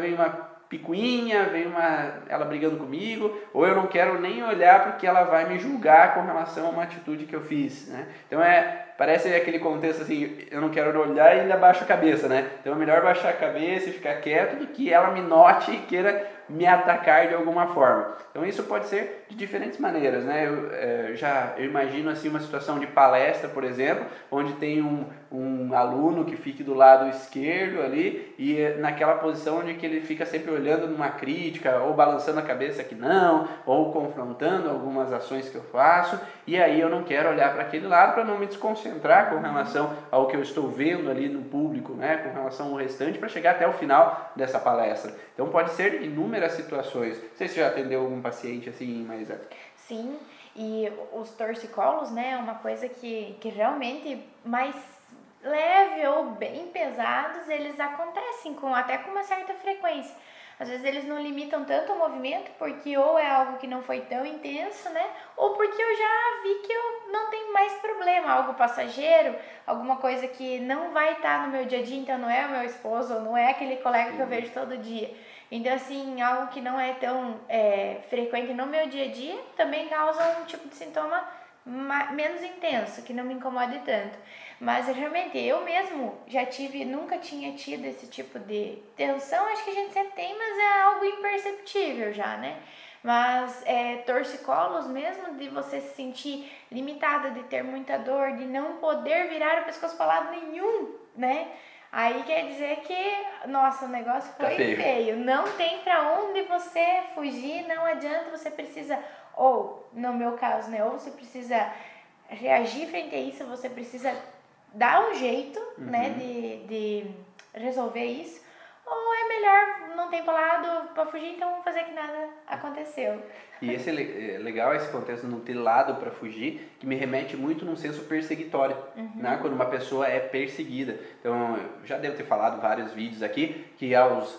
vem uma picuinha, vem uma ela brigando comigo, ou eu não quero nem olhar porque ela vai me julgar com relação a uma atitude que eu fiz, né? Então é parece aquele contexto assim, eu não quero olhar e ainda baixo a cabeça, né? Então é melhor baixar a cabeça e ficar quieto do que ela me note e queira me atacar de alguma forma. Então isso pode ser de diferentes maneiras, né? Eu é, já eu imagino assim uma situação de palestra, por exemplo, onde tem um, um aluno que fique do lado esquerdo ali e é naquela posição onde que ele fica sempre olhando numa crítica ou balançando a cabeça que não, ou confrontando algumas ações que eu faço, e aí eu não quero olhar para aquele lado para não me desconcentrar com relação ao que eu estou vendo ali no público, né? Com relação ao restante para chegar até o final dessa palestra. Então pode ser inúmeras situações. Não sei se já atendeu algum paciente assim, mas... É. Sim, e os torcicolos, né, é uma coisa que, que realmente mais leve ou bem pesados, eles acontecem com até com uma certa frequência. Às vezes eles não limitam tanto o movimento, porque ou é algo que não foi tão intenso, né? Ou porque eu já vi que eu não tenho mais problema, algo passageiro, alguma coisa que não vai estar no meu dia a dia, então não é o meu esposo, ou não é aquele colega que eu vejo todo dia. Então, assim, algo que não é tão é, frequente no meu dia a dia também causa um tipo de sintoma menos intenso, que não me incomode tanto. Mas realmente eu mesmo já tive, nunca tinha tido esse tipo de tensão, acho que a gente sempre tem, mas é algo imperceptível já, né? Mas é, torcicolos mesmo, de você se sentir limitada, de ter muita dor, de não poder virar o pescoço para lado nenhum, né? Aí quer dizer que, nossa, o negócio foi tá feio. feio. Não tem para onde você fugir, não adianta, você precisa, ou no meu caso, né, ou você precisa reagir frente a isso, você precisa dar um jeito, né, uhum. né, de, de resolver isso, ou é melhor não tem lado para fugir, então vamos fazer que nada aconteceu. E esse é legal esse contexto não ter lado para fugir, que me remete muito num senso perseguitório, uhum. né? Quando uma pessoa é perseguida. Então, já devo ter falado vários vídeos aqui que aos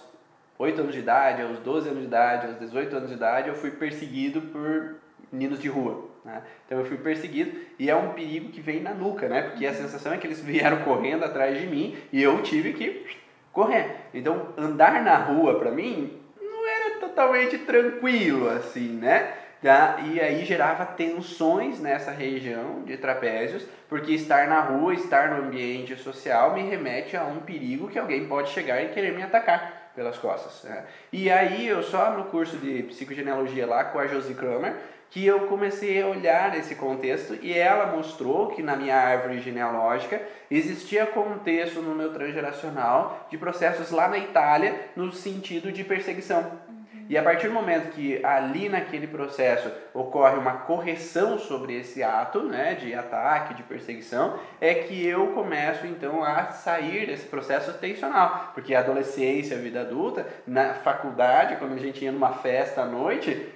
8 anos de idade, aos 12 anos de idade, aos 18 anos de idade, eu fui perseguido por meninos de rua. Né? Então eu fui perseguido e é um perigo que vem na nuca, né? Porque a sensação é que eles vieram correndo atrás de mim e eu tive que correr. Então andar na rua para mim não era totalmente tranquilo assim, né? Tá? E aí gerava tensões nessa região de trapézios, porque estar na rua, estar no ambiente social me remete a um perigo que alguém pode chegar e querer me atacar pelas costas. Né? E aí eu só no curso de psicogenealogia lá com a Josie Kramer, que eu comecei a olhar esse contexto e ela mostrou que na minha árvore genealógica existia contexto no meu transgeracional de processos lá na Itália no sentido de perseguição. E a partir do momento que ali naquele processo ocorre uma correção sobre esse ato né, de ataque, de perseguição, é que eu começo então a sair desse processo tensional. Porque a adolescência, a vida adulta, na faculdade, quando a gente ia numa festa à noite,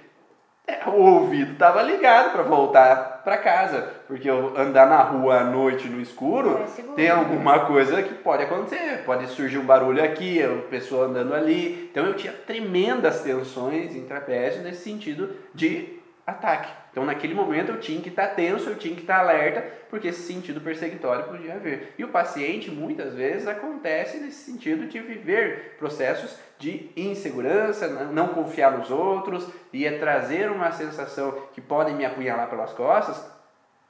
é, o ouvido estava ligado para voltar para casa, porque eu andar na rua à noite no escuro é tem alguma coisa que pode acontecer, pode surgir um barulho aqui, a pessoa andando ali. Então eu tinha tremendas tensões em trapézio nesse sentido de ataque. Então, naquele momento, eu tinha que estar tenso, eu tinha que estar alerta, porque esse sentido perseguitório podia haver. E o paciente, muitas vezes, acontece nesse sentido de viver processos de insegurança, não confiar nos outros, e é trazer uma sensação que podem me apunhalar pelas costas,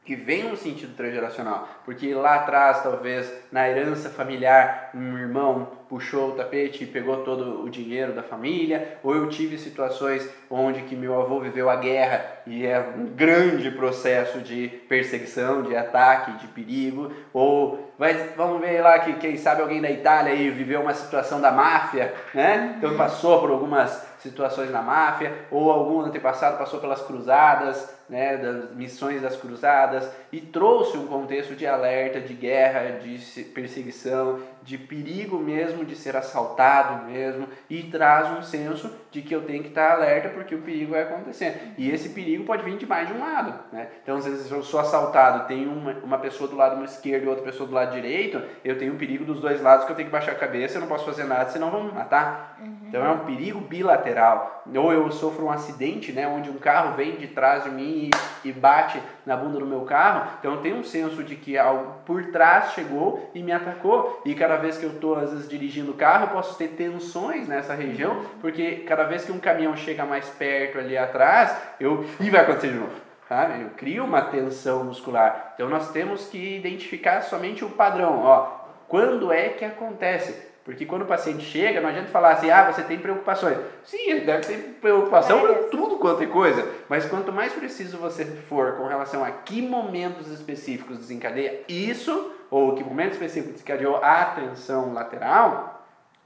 que vem no sentido transgeracional, porque lá atrás, talvez, na herança familiar, um irmão puxou o tapete e pegou todo o dinheiro da família, ou eu tive situações onde que meu avô viveu a guerra e é um grande processo de perseguição, de ataque, de perigo, ou vai, vamos ver lá que quem sabe alguém da Itália aí viveu uma situação da máfia, né? Então passou por algumas situações na máfia, ou algum antepassado passou pelas cruzadas, né, das missões das cruzadas, e trouxe um contexto de alerta, de guerra, de perseguição, de perigo mesmo de ser assaltado mesmo, e traz um senso de que eu tenho que estar alerta porque o perigo vai acontecer. E esse perigo pode vir de mais de um lado. Né? Então, às vezes eu sou assaltado, tem uma, uma pessoa do lado esquerdo e outra pessoa do lado direito, eu tenho um perigo dos dois lados que eu tenho que baixar a cabeça, eu não posso fazer nada, senão vão me matar. Uhum. Então é um perigo bilateral. Ou eu sofro um acidente, né, onde um carro vem de trás de mim e, e bate na bunda do meu carro, então eu tenho um senso de que algo por trás chegou e me atacou. E cada vez que eu estou, às vezes, dirigindo o carro, eu posso ter tensões nessa região, porque cada vez que um caminhão chega mais perto ali atrás, eu. e vai acontecer de novo. Sabe? Eu crio uma tensão muscular. Então nós temos que identificar somente o padrão. Ó, quando é que acontece? Porque quando o paciente chega, não adianta falar assim, ah, você tem preocupações. Sim, ele deve ter preocupação por tudo quanto é coisa. Mas quanto mais preciso você for com relação a que momentos específicos desencadeia isso, ou que momento específico desencadeou a tensão lateral,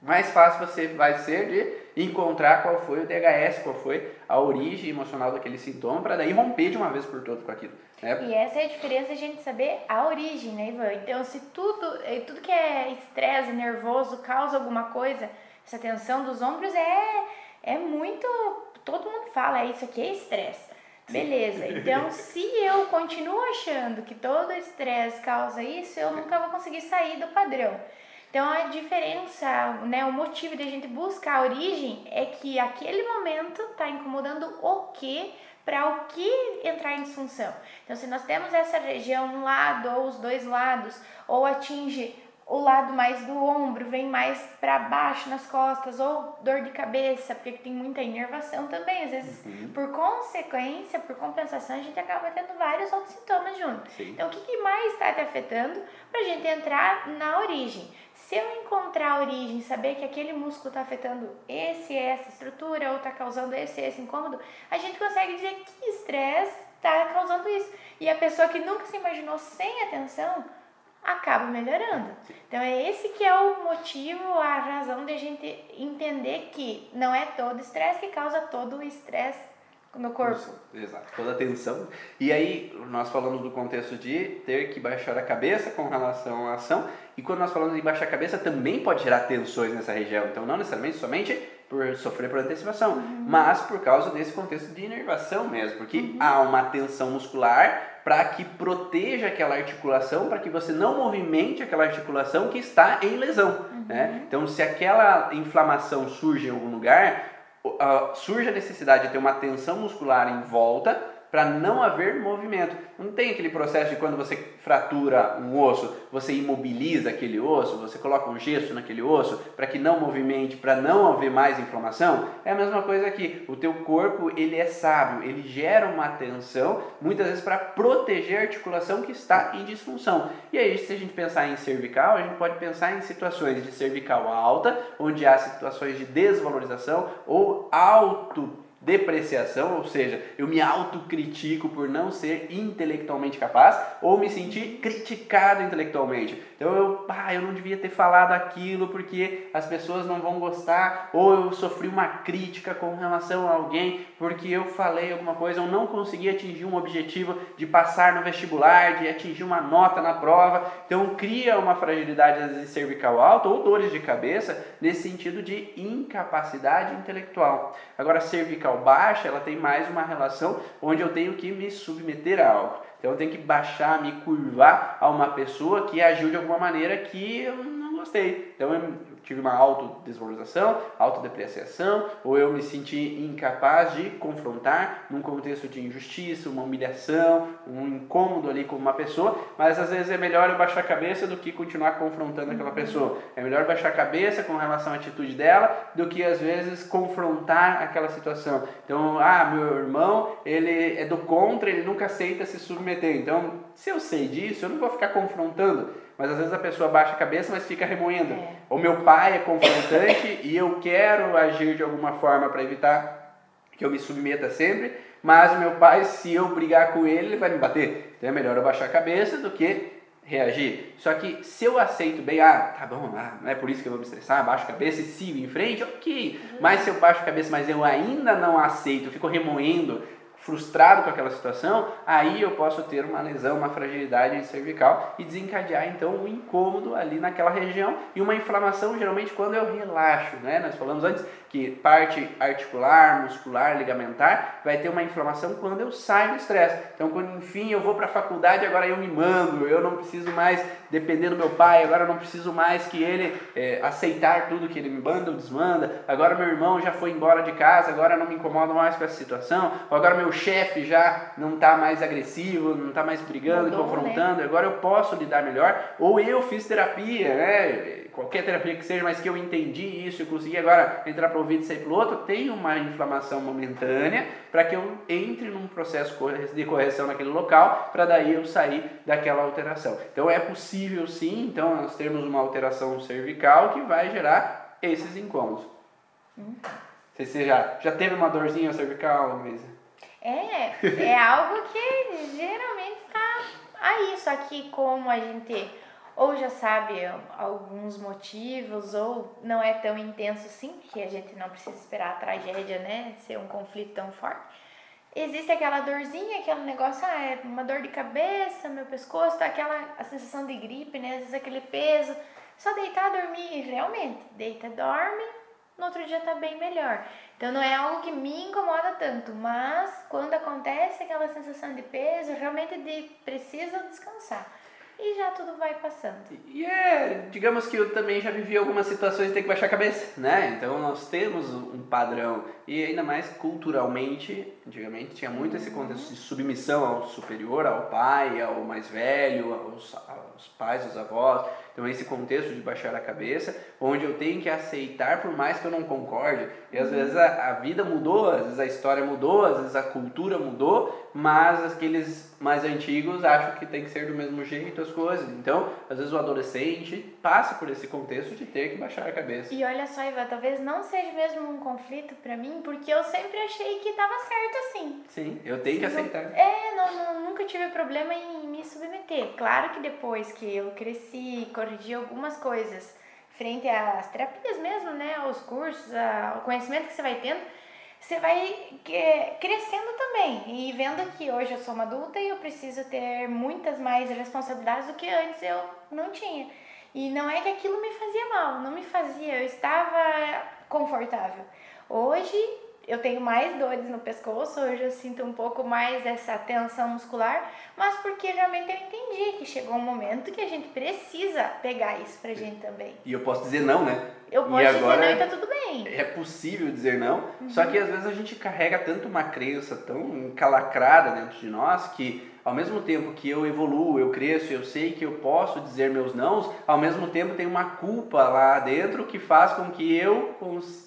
mais fácil você vai ser de encontrar qual foi o DHS, qual foi a origem emocional daquele sintoma, para daí romper de uma vez por todas com aquilo. Né? E essa é a diferença a gente saber a origem, né, Ivan? Então, se tudo, eh, tudo que é estresse, nervoso, causa alguma coisa, essa tensão dos ombros é, é muito. Todo mundo fala, é isso aqui é estresse. Beleza, então se eu continuo achando que todo estresse causa isso, eu nunca vou conseguir sair do padrão. Então a diferença, né, o motivo de a gente buscar a origem é que aquele momento está incomodando o que para o que entrar em disfunção. Então se nós temos essa região um lado ou os dois lados ou atinge o lado mais do ombro vem mais para baixo nas costas, ou dor de cabeça, porque tem muita inervação também. Às vezes, uhum. por consequência, por compensação, a gente acaba tendo vários outros sintomas juntos. Sim. Então, o que, que mais está te afetando para a gente entrar na origem? Se eu encontrar a origem, saber que aquele músculo está afetando esse essa estrutura, ou está causando esse esse incômodo, a gente consegue dizer que estresse está causando isso. E a pessoa que nunca se imaginou sem atenção acaba melhorando. Então é esse que é o motivo, a razão de a gente entender que não é todo estresse que causa todo o estresse no corpo. exato, toda a tensão. E aí nós falamos do contexto de ter que baixar a cabeça com relação à ação, e quando nós falamos em baixar a cabeça também pode gerar tensões nessa região. Então não necessariamente somente por sofrer por antecipação, uhum. mas por causa desse contexto de inervação mesmo, porque uhum. há uma tensão muscular para que proteja aquela articulação, para que você não movimente aquela articulação que está em lesão. Uhum. Né? Então, se aquela inflamação surge em algum lugar, surge a necessidade de ter uma tensão muscular em volta para não haver movimento. Não tem aquele processo de quando você fratura um osso, você imobiliza aquele osso, você coloca um gesso naquele osso para que não movimente, para não haver mais inflamação. É a mesma coisa aqui. O teu corpo, ele é sábio, ele gera uma tensão, muitas vezes para proteger a articulação que está em disfunção. E aí, se a gente pensar em cervical, a gente pode pensar em situações de cervical alta, onde há situações de desvalorização ou auto depreciação, ou seja, eu me autocritico por não ser intelectualmente capaz ou me sentir criticado intelectualmente. Então eu, ah, eu não devia ter falado aquilo porque as pessoas não vão gostar, ou eu sofri uma crítica com relação a alguém porque eu falei alguma coisa, ou não consegui atingir um objetivo de passar no vestibular, de atingir uma nota na prova. Então cria uma fragilidade às vezes cervical alta ou dores de cabeça nesse sentido de incapacidade intelectual. Agora cervical vertical baixa, ela tem mais uma relação onde eu tenho que me submeter a algo. Então eu tenho que baixar, me curvar a uma pessoa que agiu de alguma maneira que eu não gostei. Então eu tive uma autodesvalorização, autodepreciação, ou eu me senti incapaz de confrontar num contexto de injustiça, uma humilhação, um incômodo ali com uma pessoa, mas às vezes é melhor eu baixar a cabeça do que continuar confrontando aquela pessoa. É melhor baixar a cabeça com relação à atitude dela do que às vezes confrontar aquela situação. Então, ah, meu irmão, ele é do contra, ele nunca aceita se submeter. Então, se eu sei disso, eu não vou ficar confrontando mas às vezes a pessoa baixa a cabeça, mas fica remoendo. É. O meu pai é confrontante e eu quero agir de alguma forma para evitar que eu me submeta sempre, mas o meu pai, se eu brigar com ele, ele vai me bater. Então é melhor eu baixar a cabeça do que reagir. Só que se eu aceito bem, ah, tá bom, ah, não é por isso que eu vou me estressar, baixo a cabeça e sigo em frente, ok. Uhum. Mas se eu baixo a cabeça, mas eu ainda não aceito, eu fico remoendo frustrado com aquela situação, aí eu posso ter uma lesão, uma fragilidade cervical e desencadear então um incômodo ali naquela região e uma inflamação geralmente quando eu relaxo, né? Nós falamos antes que parte articular, muscular, ligamentar vai ter uma inflamação quando eu saio do estresse. Então, quando enfim eu vou para a faculdade, agora eu me mando, eu não preciso mais depender do meu pai, agora eu não preciso mais que ele é, aceitar tudo que ele me manda ou desmanda. Agora meu irmão já foi embora de casa, agora não me incomodo mais com essa situação. Ou agora meu chefe já não está mais agressivo, não está mais brigando, Mudou, confrontando. Né? Agora eu posso lidar melhor. Ou eu fiz terapia, né? Qualquer terapia que seja, mas que eu entendi isso, eu consegui agora entrar para o ouvido e sair para o outro, tem uma inflamação momentânea para que eu entre num processo de correção naquele local, para daí eu sair daquela alteração. Então é possível sim, então nós temos uma alteração cervical que vai gerar esses incômodos. Hum. Você já, já teve uma dorzinha cervical, Luísa? É, é algo que geralmente está aí, só que como a gente ou já sabe alguns motivos, ou não é tão intenso assim, que a gente não precisa esperar a tragédia, né, ser um conflito tão forte. Existe aquela dorzinha, aquele negócio, ah, é uma dor de cabeça, meu pescoço, aquela a sensação de gripe, né, às vezes aquele peso. Só deitar, dormir, realmente, deita, dorme, no outro dia tá bem melhor. Então não é algo que me incomoda tanto, mas quando acontece aquela sensação de peso, realmente de preciso descansar e já tudo vai passando. E é, digamos que eu também já vivi algumas situações de ter que baixar a cabeça, né? Então nós temos um padrão, e ainda mais culturalmente, antigamente tinha muito esse contexto de submissão ao superior, ao pai, ao mais velho, aos, aos pais, aos avós. Então esse contexto de baixar a cabeça, onde eu tenho que aceitar por mais que eu não concorde. E às vezes a, a vida mudou, às vezes a história mudou, às vezes a cultura mudou, mas aqueles mais antigos acham que tem que ser do mesmo jeito as coisas. Então, às vezes o adolescente passa por esse contexto de ter que baixar a cabeça. E olha só, Iva, talvez não seja mesmo um conflito para mim, porque eu sempre achei que estava certo assim. Sim, eu tenho que aceitar. É, não, não, nunca tive problema em me submeter. Claro que depois que eu cresci, corrigi algumas coisas frente às terapias mesmo, né, aos cursos, ao conhecimento que você vai tendo, você vai crescendo também e vendo que hoje eu sou uma adulta e eu preciso ter muitas mais responsabilidades do que antes eu não tinha. E não é que aquilo me fazia mal, não me fazia. Eu estava confortável. Hoje eu tenho mais dores no pescoço, hoje eu sinto um pouco mais essa tensão muscular, mas porque realmente eu entendi que chegou um momento que a gente precisa pegar isso pra gente também. E eu posso dizer não, né? Eu posso dizer não e tá tudo bem. É possível dizer não, Uhum. só que às vezes a gente carrega tanto uma crença tão encalacrada dentro de nós que ao mesmo tempo que eu evoluo, eu cresço, eu sei que eu posso dizer meus nãos, ao mesmo tempo tem uma culpa lá dentro que faz com que eu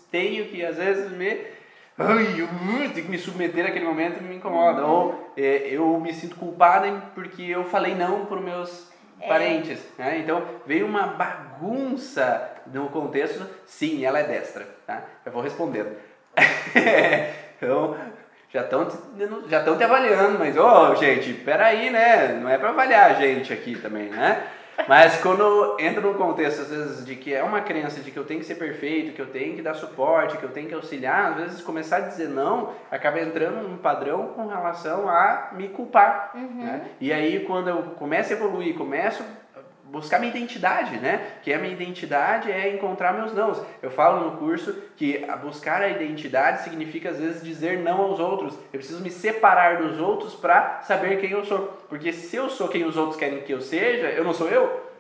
tenho que às vezes me eu uh, tenho que me submeter naquele momento e me incomoda. Ou é, eu me sinto culpada porque eu falei não para os meus parentes. né? Então veio uma bagunça no contexto. Sim, ela é destra. Tá? Eu vou respondendo. então já estão já estão te avaliando, mas ô gente, peraí, né? Não é para avaliar a gente aqui também, né? Mas quando entra num contexto, às vezes, de que é uma crença de que eu tenho que ser perfeito, que eu tenho que dar suporte, que eu tenho que auxiliar, às vezes começar a dizer não acaba entrando num padrão com relação a me culpar. Né? E aí, quando eu começo a evoluir, começo buscar minha identidade, né? Que a minha identidade é encontrar meus nãos. Eu falo no curso que buscar a identidade significa às vezes dizer não aos outros. Eu preciso me separar dos outros para saber quem eu sou. Porque se eu sou quem os outros querem que eu seja, eu não sou eu.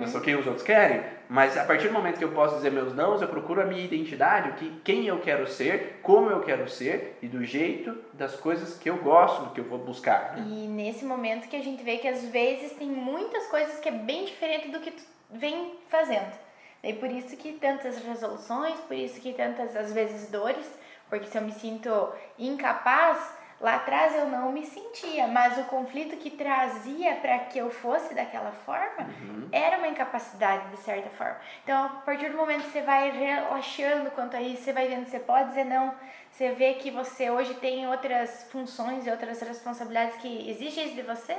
Eu sou quem os outros querem. Mas a partir do momento que eu posso dizer meus nãos, eu procuro a minha identidade, o que, quem eu quero ser, como eu quero ser e do jeito das coisas que eu gosto, do que eu vou buscar. né? E nesse momento que a gente vê que às vezes tem muitas coisas que é bem diferente do que tu vem fazendo. E por isso que tantas resoluções, por isso que tantas às vezes dores, porque se eu me sinto incapaz, lá atrás eu não me sentia, mas o conflito que trazia para que eu fosse daquela forma era uma incapacidade de certa forma. Então, a partir do momento que você vai relaxando quanto a isso, você vai vendo que você pode dizer não, você vê que você hoje tem outras funções e outras responsabilidades que exigem isso de você,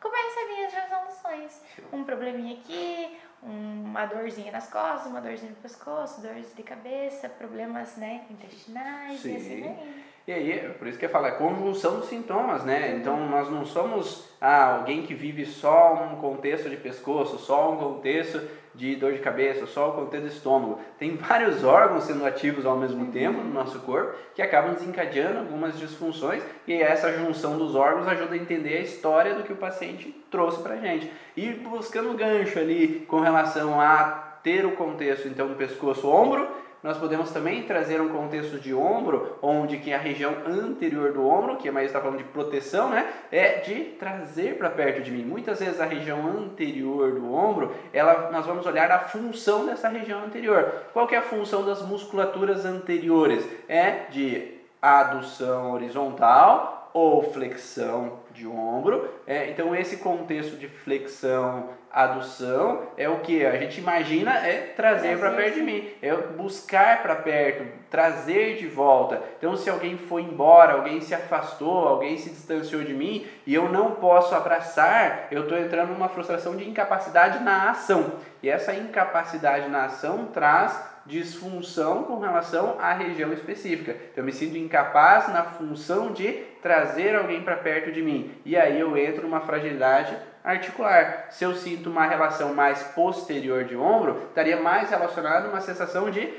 começa a vir as resoluções. Um probleminha aqui, uma dorzinha nas costas, uma dorzinha no pescoço, dores de cabeça, problemas né, intestinais e assim Sim. E aí, é por isso que eu falo, é conjunção dos sintomas, né? Então nós não somos ah, alguém que vive só um contexto de pescoço, só um contexto de dor de cabeça, só um contexto de estômago. Tem vários órgãos sendo ativos ao mesmo tempo no nosso corpo que acabam desencadeando algumas disfunções e essa junção dos órgãos ajuda a entender a história do que o paciente trouxe pra gente. E buscando um gancho ali com relação a ter o contexto então do pescoço-ombro, nós podemos também trazer um contexto de ombro, onde que a região anterior do ombro, que a Maria está falando de proteção, né, é de trazer para perto de mim. Muitas vezes a região anterior do ombro, ela, nós vamos olhar a função dessa região anterior. Qual que é a função das musculaturas anteriores? É de adução horizontal ou flexão de ombro. É, então esse contexto de flexão, adução é o que a gente imagina é trazer para perto de mim, é buscar para perto, trazer de volta. Então se alguém foi embora, alguém se afastou, alguém se distanciou de mim e eu não posso abraçar, eu estou entrando numa frustração de incapacidade na ação. E essa incapacidade na ação traz disfunção com relação à região específica. Então, eu me sinto incapaz na função de trazer alguém para perto de mim. E aí eu entro numa fragilidade articular. Se eu sinto uma relação mais posterior de ombro, estaria mais relacionado a uma sensação de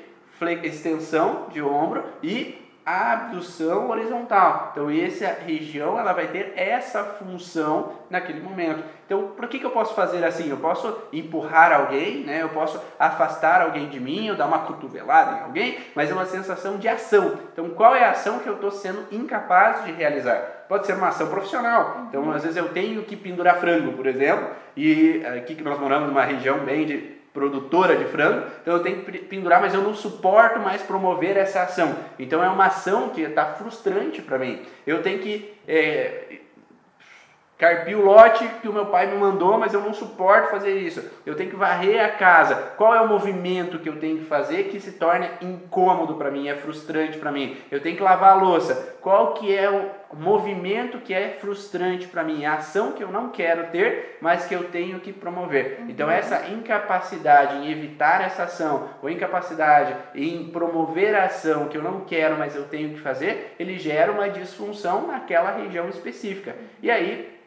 extensão de ombro e abdução horizontal. Então essa região ela vai ter essa função naquele momento. Então por que, que eu posso fazer assim? Eu posso empurrar alguém, né? Eu posso afastar alguém de mim, eu dar uma cotovelada em alguém, mas é uma sensação de ação. Então qual é a ação que eu estou sendo incapaz de realizar? Pode ser uma ação profissional. Então às vezes eu tenho que pendurar frango, por exemplo, e eh, aqui que nós moramos numa região bem de produtora de frango, então eu tenho que pendurar, mas eu não suporto mais promover essa ação. Então é uma ação que está frustrante para mim. Eu tenho que é, carpir o lote que o meu pai me mandou, mas eu não suporto fazer isso. Eu tenho que varrer a casa. Qual é o movimento que eu tenho que fazer que se torna incômodo para mim, é frustrante para mim? Eu tenho que lavar a louça. Qual que é o movimento que é frustrante para mim? A ação que eu não quero ter, mas que eu tenho que promover. Então essa incapacidade em evitar essa ação, ou incapacidade em promover a ação que eu não quero, mas eu tenho que fazer, ele gera uma disfunção naquela região específica. E aí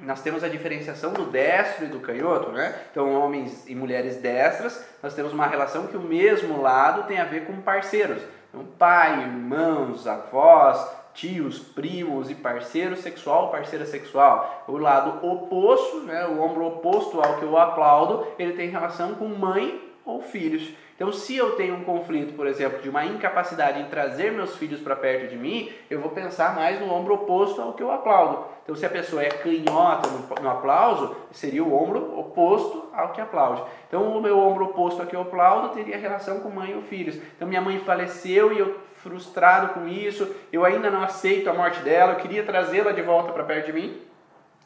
nós temos a diferenciação do destro e do canhoto, né? Então, homens e mulheres destras, nós temos uma relação que o mesmo lado tem a ver com parceiros. Então, pai, irmãos, avós, tios, primos e parceiro sexual, parceira sexual. O lado oposto, né, o ombro oposto ao que eu aplaudo, ele tem relação com mãe ou filhos. Então, se eu tenho um conflito, por exemplo, de uma incapacidade em trazer meus filhos para perto de mim, eu vou pensar mais no ombro oposto ao que eu aplaudo. Então, se a pessoa é canhota no, no aplauso, seria o ombro oposto ao que aplaude. Então, o meu ombro oposto ao que eu aplaudo teria relação com mãe ou filhos. Então, minha mãe faleceu e eu frustrado com isso, eu ainda não aceito a morte dela, eu queria trazê-la de volta para perto de mim.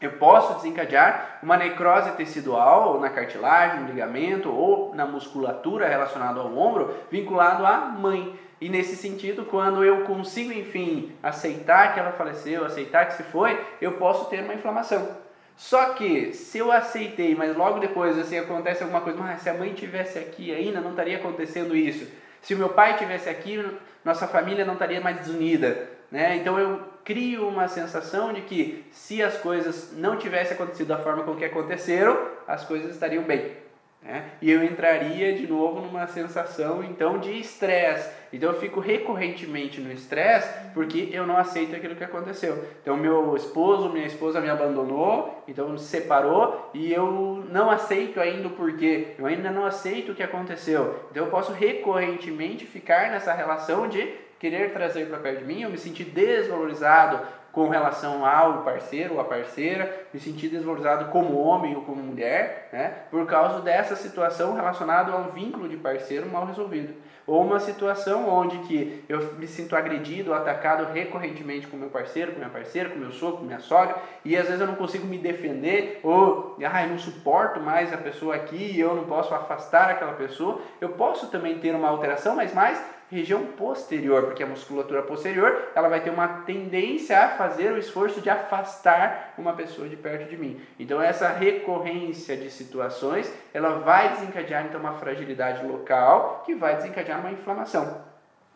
Eu posso desencadear uma necrose tecidual ou na cartilagem, no ligamento ou na musculatura relacionada ao ombro, vinculado à mãe. E nesse sentido, quando eu consigo, enfim, aceitar que ela faleceu, aceitar que se foi, eu posso ter uma inflamação. Só que se eu aceitei, mas logo depois assim acontece alguma coisa, mas se a mãe tivesse aqui ainda não estaria acontecendo isso. Se o meu pai tivesse aqui, nossa família não estaria mais desunida, né? Então eu crio uma sensação de que se as coisas não tivessem acontecido da forma com que aconteceram, as coisas estariam bem. Né? E eu entraria de novo numa sensação então de estresse. Então eu fico recorrentemente no estresse porque eu não aceito aquilo que aconteceu. Então meu esposo, minha esposa me abandonou, então se separou e eu não aceito ainda o porquê. Eu ainda não aceito o que aconteceu. Então eu posso recorrentemente ficar nessa relação de querer trazer para perto de mim, eu me sentir desvalorizado com relação ao parceiro ou a parceira, me sentir desvalorizado como homem ou como mulher, né, por causa dessa situação relacionada a um vínculo de parceiro mal resolvido. Ou uma situação onde que eu me sinto agredido, atacado recorrentemente com meu parceiro, com minha parceira, com meu sogro, com minha sogra, e às vezes eu não consigo me defender, ou ah, eu não suporto mais a pessoa aqui, e eu não posso afastar aquela pessoa. Eu posso também ter uma alteração, mas mais região posterior, porque a musculatura posterior ela vai ter uma tendência a fazer o esforço de afastar uma pessoa de perto de mim. Então essa recorrência de situações ela vai desencadear então uma fragilidade local que vai desencadear uma inflamação.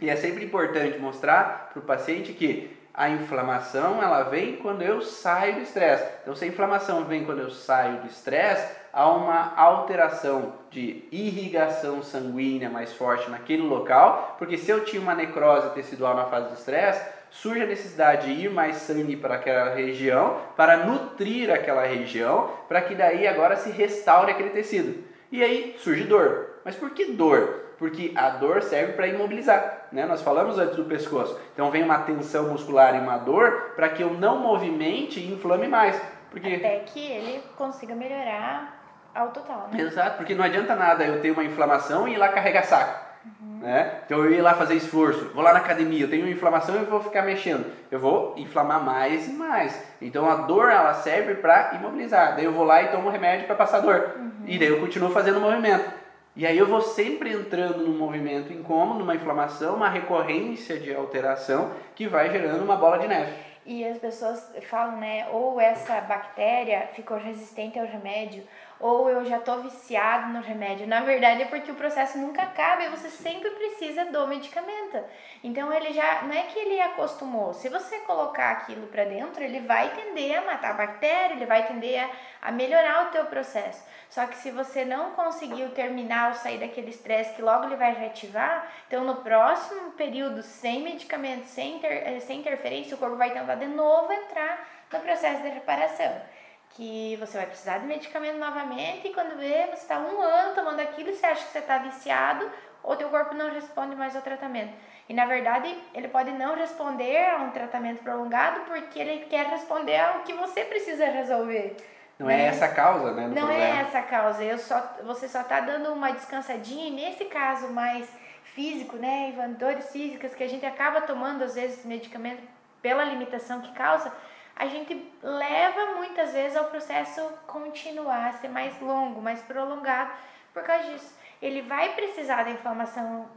E é sempre importante mostrar para o paciente que a inflamação ela vem quando eu saio do estresse. Então, se a inflamação vem quando eu saio do estresse, há uma alteração de irrigação sanguínea mais forte naquele local, porque se eu tinha uma necrose tecidual na fase do estresse, surge a necessidade de ir mais sangue para aquela região, para nutrir aquela região, para que daí agora se restaure aquele tecido. E aí surge dor. Mas por que dor? Porque a dor serve para imobilizar, né? Nós falamos antes do pescoço. Então vem uma tensão muscular e uma dor para que eu não movimente e inflame mais. Porque... Até que ele consiga melhorar ao total, né? Exato, porque não adianta nada eu ter uma inflamação e ir lá carregar saco. Uhum. Né? Então eu ir lá fazer esforço, vou lá na academia, eu tenho uma inflamação e vou ficar mexendo. Eu vou inflamar mais e mais. Então a dor ela serve para imobilizar. Daí eu vou lá e tomo remédio para passar dor. Uhum. E daí eu continuo fazendo o movimento. E aí eu vou sempre entrando num movimento incômodo, numa inflamação, uma recorrência de alteração que vai gerando uma bola de neve. E as pessoas falam, né, ou essa bactéria ficou resistente ao remédio, ou eu já tô viciado no remédio. Na verdade é porque o processo nunca acaba e você sempre precisa do medicamento. Então ele já não é que ele acostumou. Se você colocar aquilo para dentro, ele vai tender a matar a bactéria, ele vai tender a, a melhorar o teu processo. Só que se você não conseguiu terminar ou sair daquele estresse que logo ele vai reativar, então no próximo período sem medicamento, sem, inter, eh, sem interferência, o corpo vai tentar de novo entrar no processo de reparação que você vai precisar de medicamento novamente e quando vê, você está um ano tomando aquilo e você acha que você está viciado ou teu corpo não responde mais ao tratamento. E na verdade, ele pode não responder a um tratamento prolongado porque ele quer responder ao que você precisa resolver. Não é né? é essa a causa, né? Não problema. é essa a causa. Eu só, você só está dando uma descansadinha e nesse caso mais físico, né, Ivan, dores físicas que a gente acaba tomando às vezes medicamento pela limitação que causa, a gente leva muitas vezes ao processo continuar, ser mais longo, mais prolongado por causa disso. Ele vai precisar da inflamação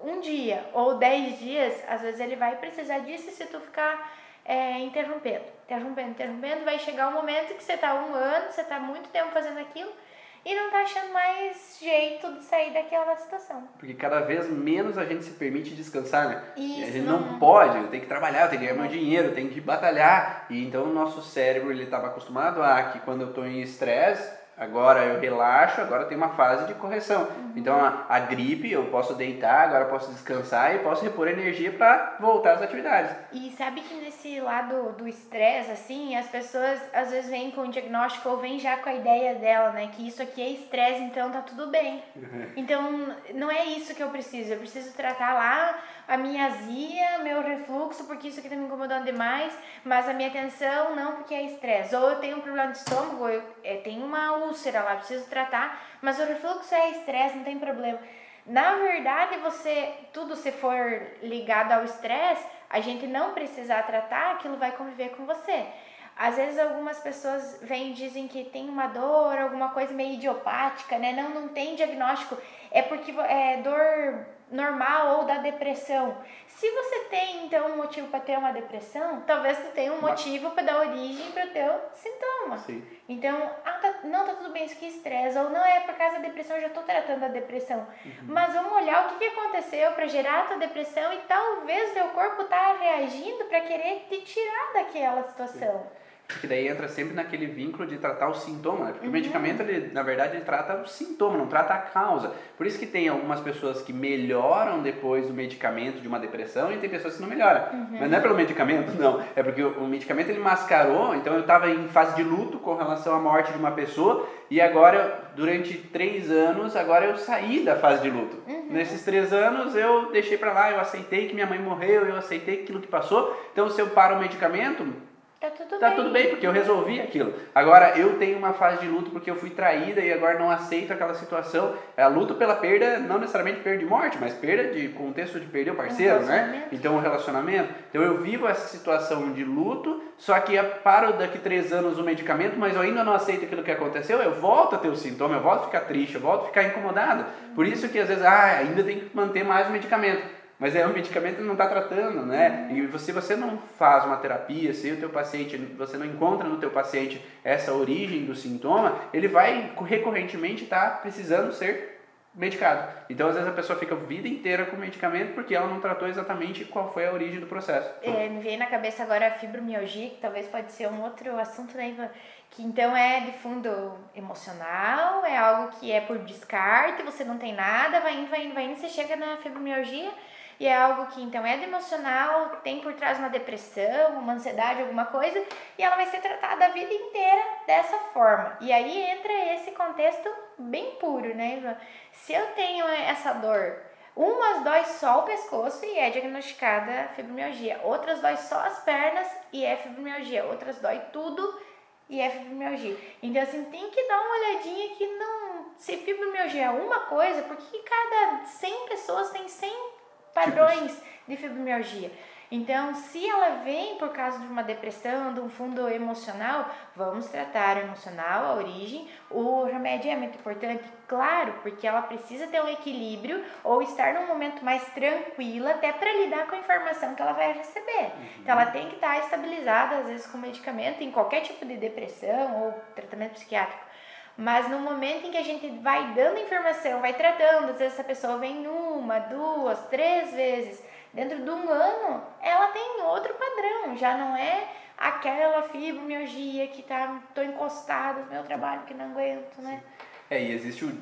um dia ou dez dias, às vezes ele vai precisar disso se tu ficar é, interrompendo, interrompendo, interrompendo, vai chegar um momento que você está um ano, você está muito tempo fazendo aquilo e não tá achando mais jeito de sair daquela situação. Porque cada vez menos a gente se permite descansar, né? Isso, a gente não- não, pode, eu tenho que trabalhar, eu tenho que ganhar meu dinheiro, eu tenho que batalhar. E então o nosso cérebro ele estava acostumado a que quando eu estou em estresse, agora eu relaxo, agora tem uma fase de correção. Uhum. Então a, a gripe eu posso deitar, agora eu posso descansar e posso repor energia para voltar às atividades. E sabe que nesse lado do estresse, assim, as pessoas às vezes vêm com o diagnóstico ou vêm já com a ideia dela, né? Que isso aqui é estresse, então tá tudo bem. Então, não é isso que eu preciso. Eu preciso tratar lá a minha azia, meu refluxo, porque isso aqui tá me incomodando demais, mas a minha atenção não, porque é estresse. Ou eu tenho um problema de estômago, eu, é, tenho uma úlcera lá, preciso tratar, mas o refluxo é estresse, não tem problema. Na verdade, você, tudo se for ligado ao estresse, a gente não precisar tratar, aquilo vai conviver com você. Às vezes algumas pessoas vêm e dizem que tem uma dor, alguma coisa meio idiopática, né? Não, não tem diagnóstico. É porque é dor normal ou da depressão. Se você tem então um motivo para ter uma depressão, talvez tu tenha um motivo para dar origem para o teu sintoma. Sim. Então, ah, tá, não, tá tudo bem, isso aqui é estresse. Ou não é por causa da depressão, eu já tô tratando a depressão. Mas vamos olhar o que, que aconteceu para gerar a tua depressão e talvez teu corpo tá reagindo para querer te tirar daquela situação. Porque daí entra sempre naquele vínculo de tratar o sintoma, né? Uhum. Porque o medicamento, ele, na verdade, ele trata o sintoma, não trata a causa. Por isso que tem algumas pessoas que melhoram depois do medicamento de uma depressão e tem pessoas que não melhoram. Uhum. Mas não é pelo medicamento, não. É porque o, o medicamento ele mascarou, então eu estava em fase de luto com relação à morte de uma pessoa e agora, durante três anos, agora eu saí da fase de luto. Uhum. Nesses três anos eu deixei pra lá, eu aceitei que minha mãe morreu, eu aceitei aquilo que passou. Então se eu paro o medicamento, Tá tudo Tá bem. tudo bem, porque eu resolvi aquilo. Agora, eu tenho uma fase de luto porque eu fui traída e agora não aceito aquela situação. É luto pela perda, não necessariamente perda de morte, mas perda de contexto de perder o parceiro, né? relacionamento. Então, o relacionamento. Então, eu vivo essa situação de luto, só que eu paro daqui três anos o medicamento, mas eu ainda não aceito aquilo que aconteceu, eu volto a ter o sintoma, eu volto a ficar triste, eu volto a ficar incomodado. Por isso que às vezes, ah, ainda tem que manter mais o medicamento. Mas é o medicamento não está tratando, né? E você, você não faz uma terapia, se o teu paciente, você não encontra no teu paciente essa origem do sintoma, ele vai recorrentemente estar precisando ser medicado. Então, às vezes a pessoa fica a vida inteira com medicamento porque ela não tratou exatamente qual foi a origem do processo. É, me veio na cabeça agora a fibromialgia, que talvez pode ser um outro assunto, né, Ivan? Que então é de fundo emocional, é algo que é por descarte, você não tem nada, vai indo, vai indo, vai indo, você chega na fibromialgia e é algo que então é emocional, tem por trás uma depressão, uma ansiedade, alguma coisa, e ela vai ser tratada a vida inteira dessa forma. E aí entra esse contexto bem puro, né, Ivan? Se eu tenho essa dor Umas dói só o pescoço e é diagnosticada fibromialgia. Outras dói só as pernas e é fibromialgia. Outras dói tudo e é fibromialgia. Então, assim, tem que dar uma olhadinha que não... Se fibromialgia é uma coisa, por que cada 100 pessoas tem 100 padrões de fibromialgia? Então, se ela vem por causa de uma depressão, de um fundo emocional, vamos tratar o emocional, a origem. O remédio é muito importante, claro, porque ela precisa ter um equilíbrio ou estar num momento mais tranquila, até para lidar com a informação que ela vai receber. Então, ela tem que estar estabilizada, às vezes, com medicamento, em qualquer tipo de depressão ou tratamento psiquiátrico. Mas no momento em que a gente vai dando informação, vai tratando, às vezes essa pessoa vem uma, duas, três vezes, dentro de um ano, ela tem outro padrão, já não é aquela fibromialgia que tá, tô encostada no meu trabalho que não aguento, né? É, e existe o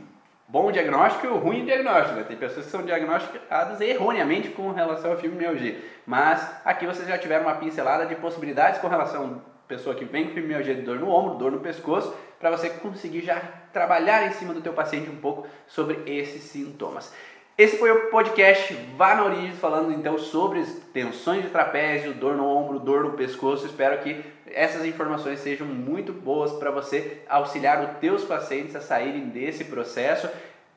bom diagnóstico e o ruim diagnóstico. Né? Tem pessoas que são diagnosticadas erroneamente com relação à fibromialgia. Mas aqui vocês já tiveram uma pincelada de possibilidades com relação à pessoa que vem com fibromialgia de dor no ombro, dor no pescoço, para você conseguir já trabalhar em cima do teu paciente um pouco sobre esses sintomas. Esse foi o podcast Vá na Origem, falando então sobre tensões de trapézio, dor no ombro, dor no pescoço. Espero que essas informações sejam muito boas para você auxiliar os teus pacientes a saírem desse processo.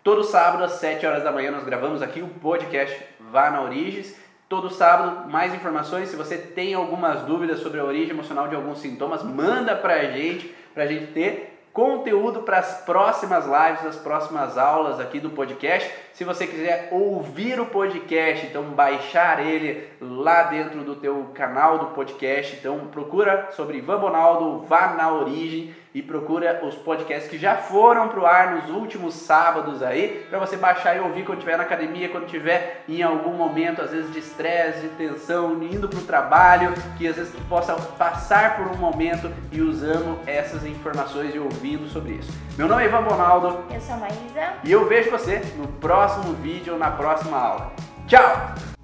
Todo sábado às 7 horas da manhã nós gravamos aqui o podcast Vá na Origens. Todo sábado, mais informações. Se você tem algumas dúvidas sobre a origem emocional de alguns sintomas, manda pra gente, pra gente ter conteúdo para as próximas lives, as próximas aulas aqui do podcast. Se você quiser ouvir o podcast, então baixar ele lá dentro do teu canal do podcast, então procura sobre Ivan Bonaldo, vá na origem e procura os podcasts que já foram pro ar nos últimos sábados aí, para você baixar e ouvir quando estiver na academia, quando estiver em algum momento, às vezes de estresse, de tensão, indo pro trabalho, que às vezes tu possa passar por um momento e usando essas informações e ouvindo sobre isso. Meu nome é Ivan Bonaldo. Eu sou a Maísa. E eu vejo você no próximo vídeo ou na próxima aula. Tchau!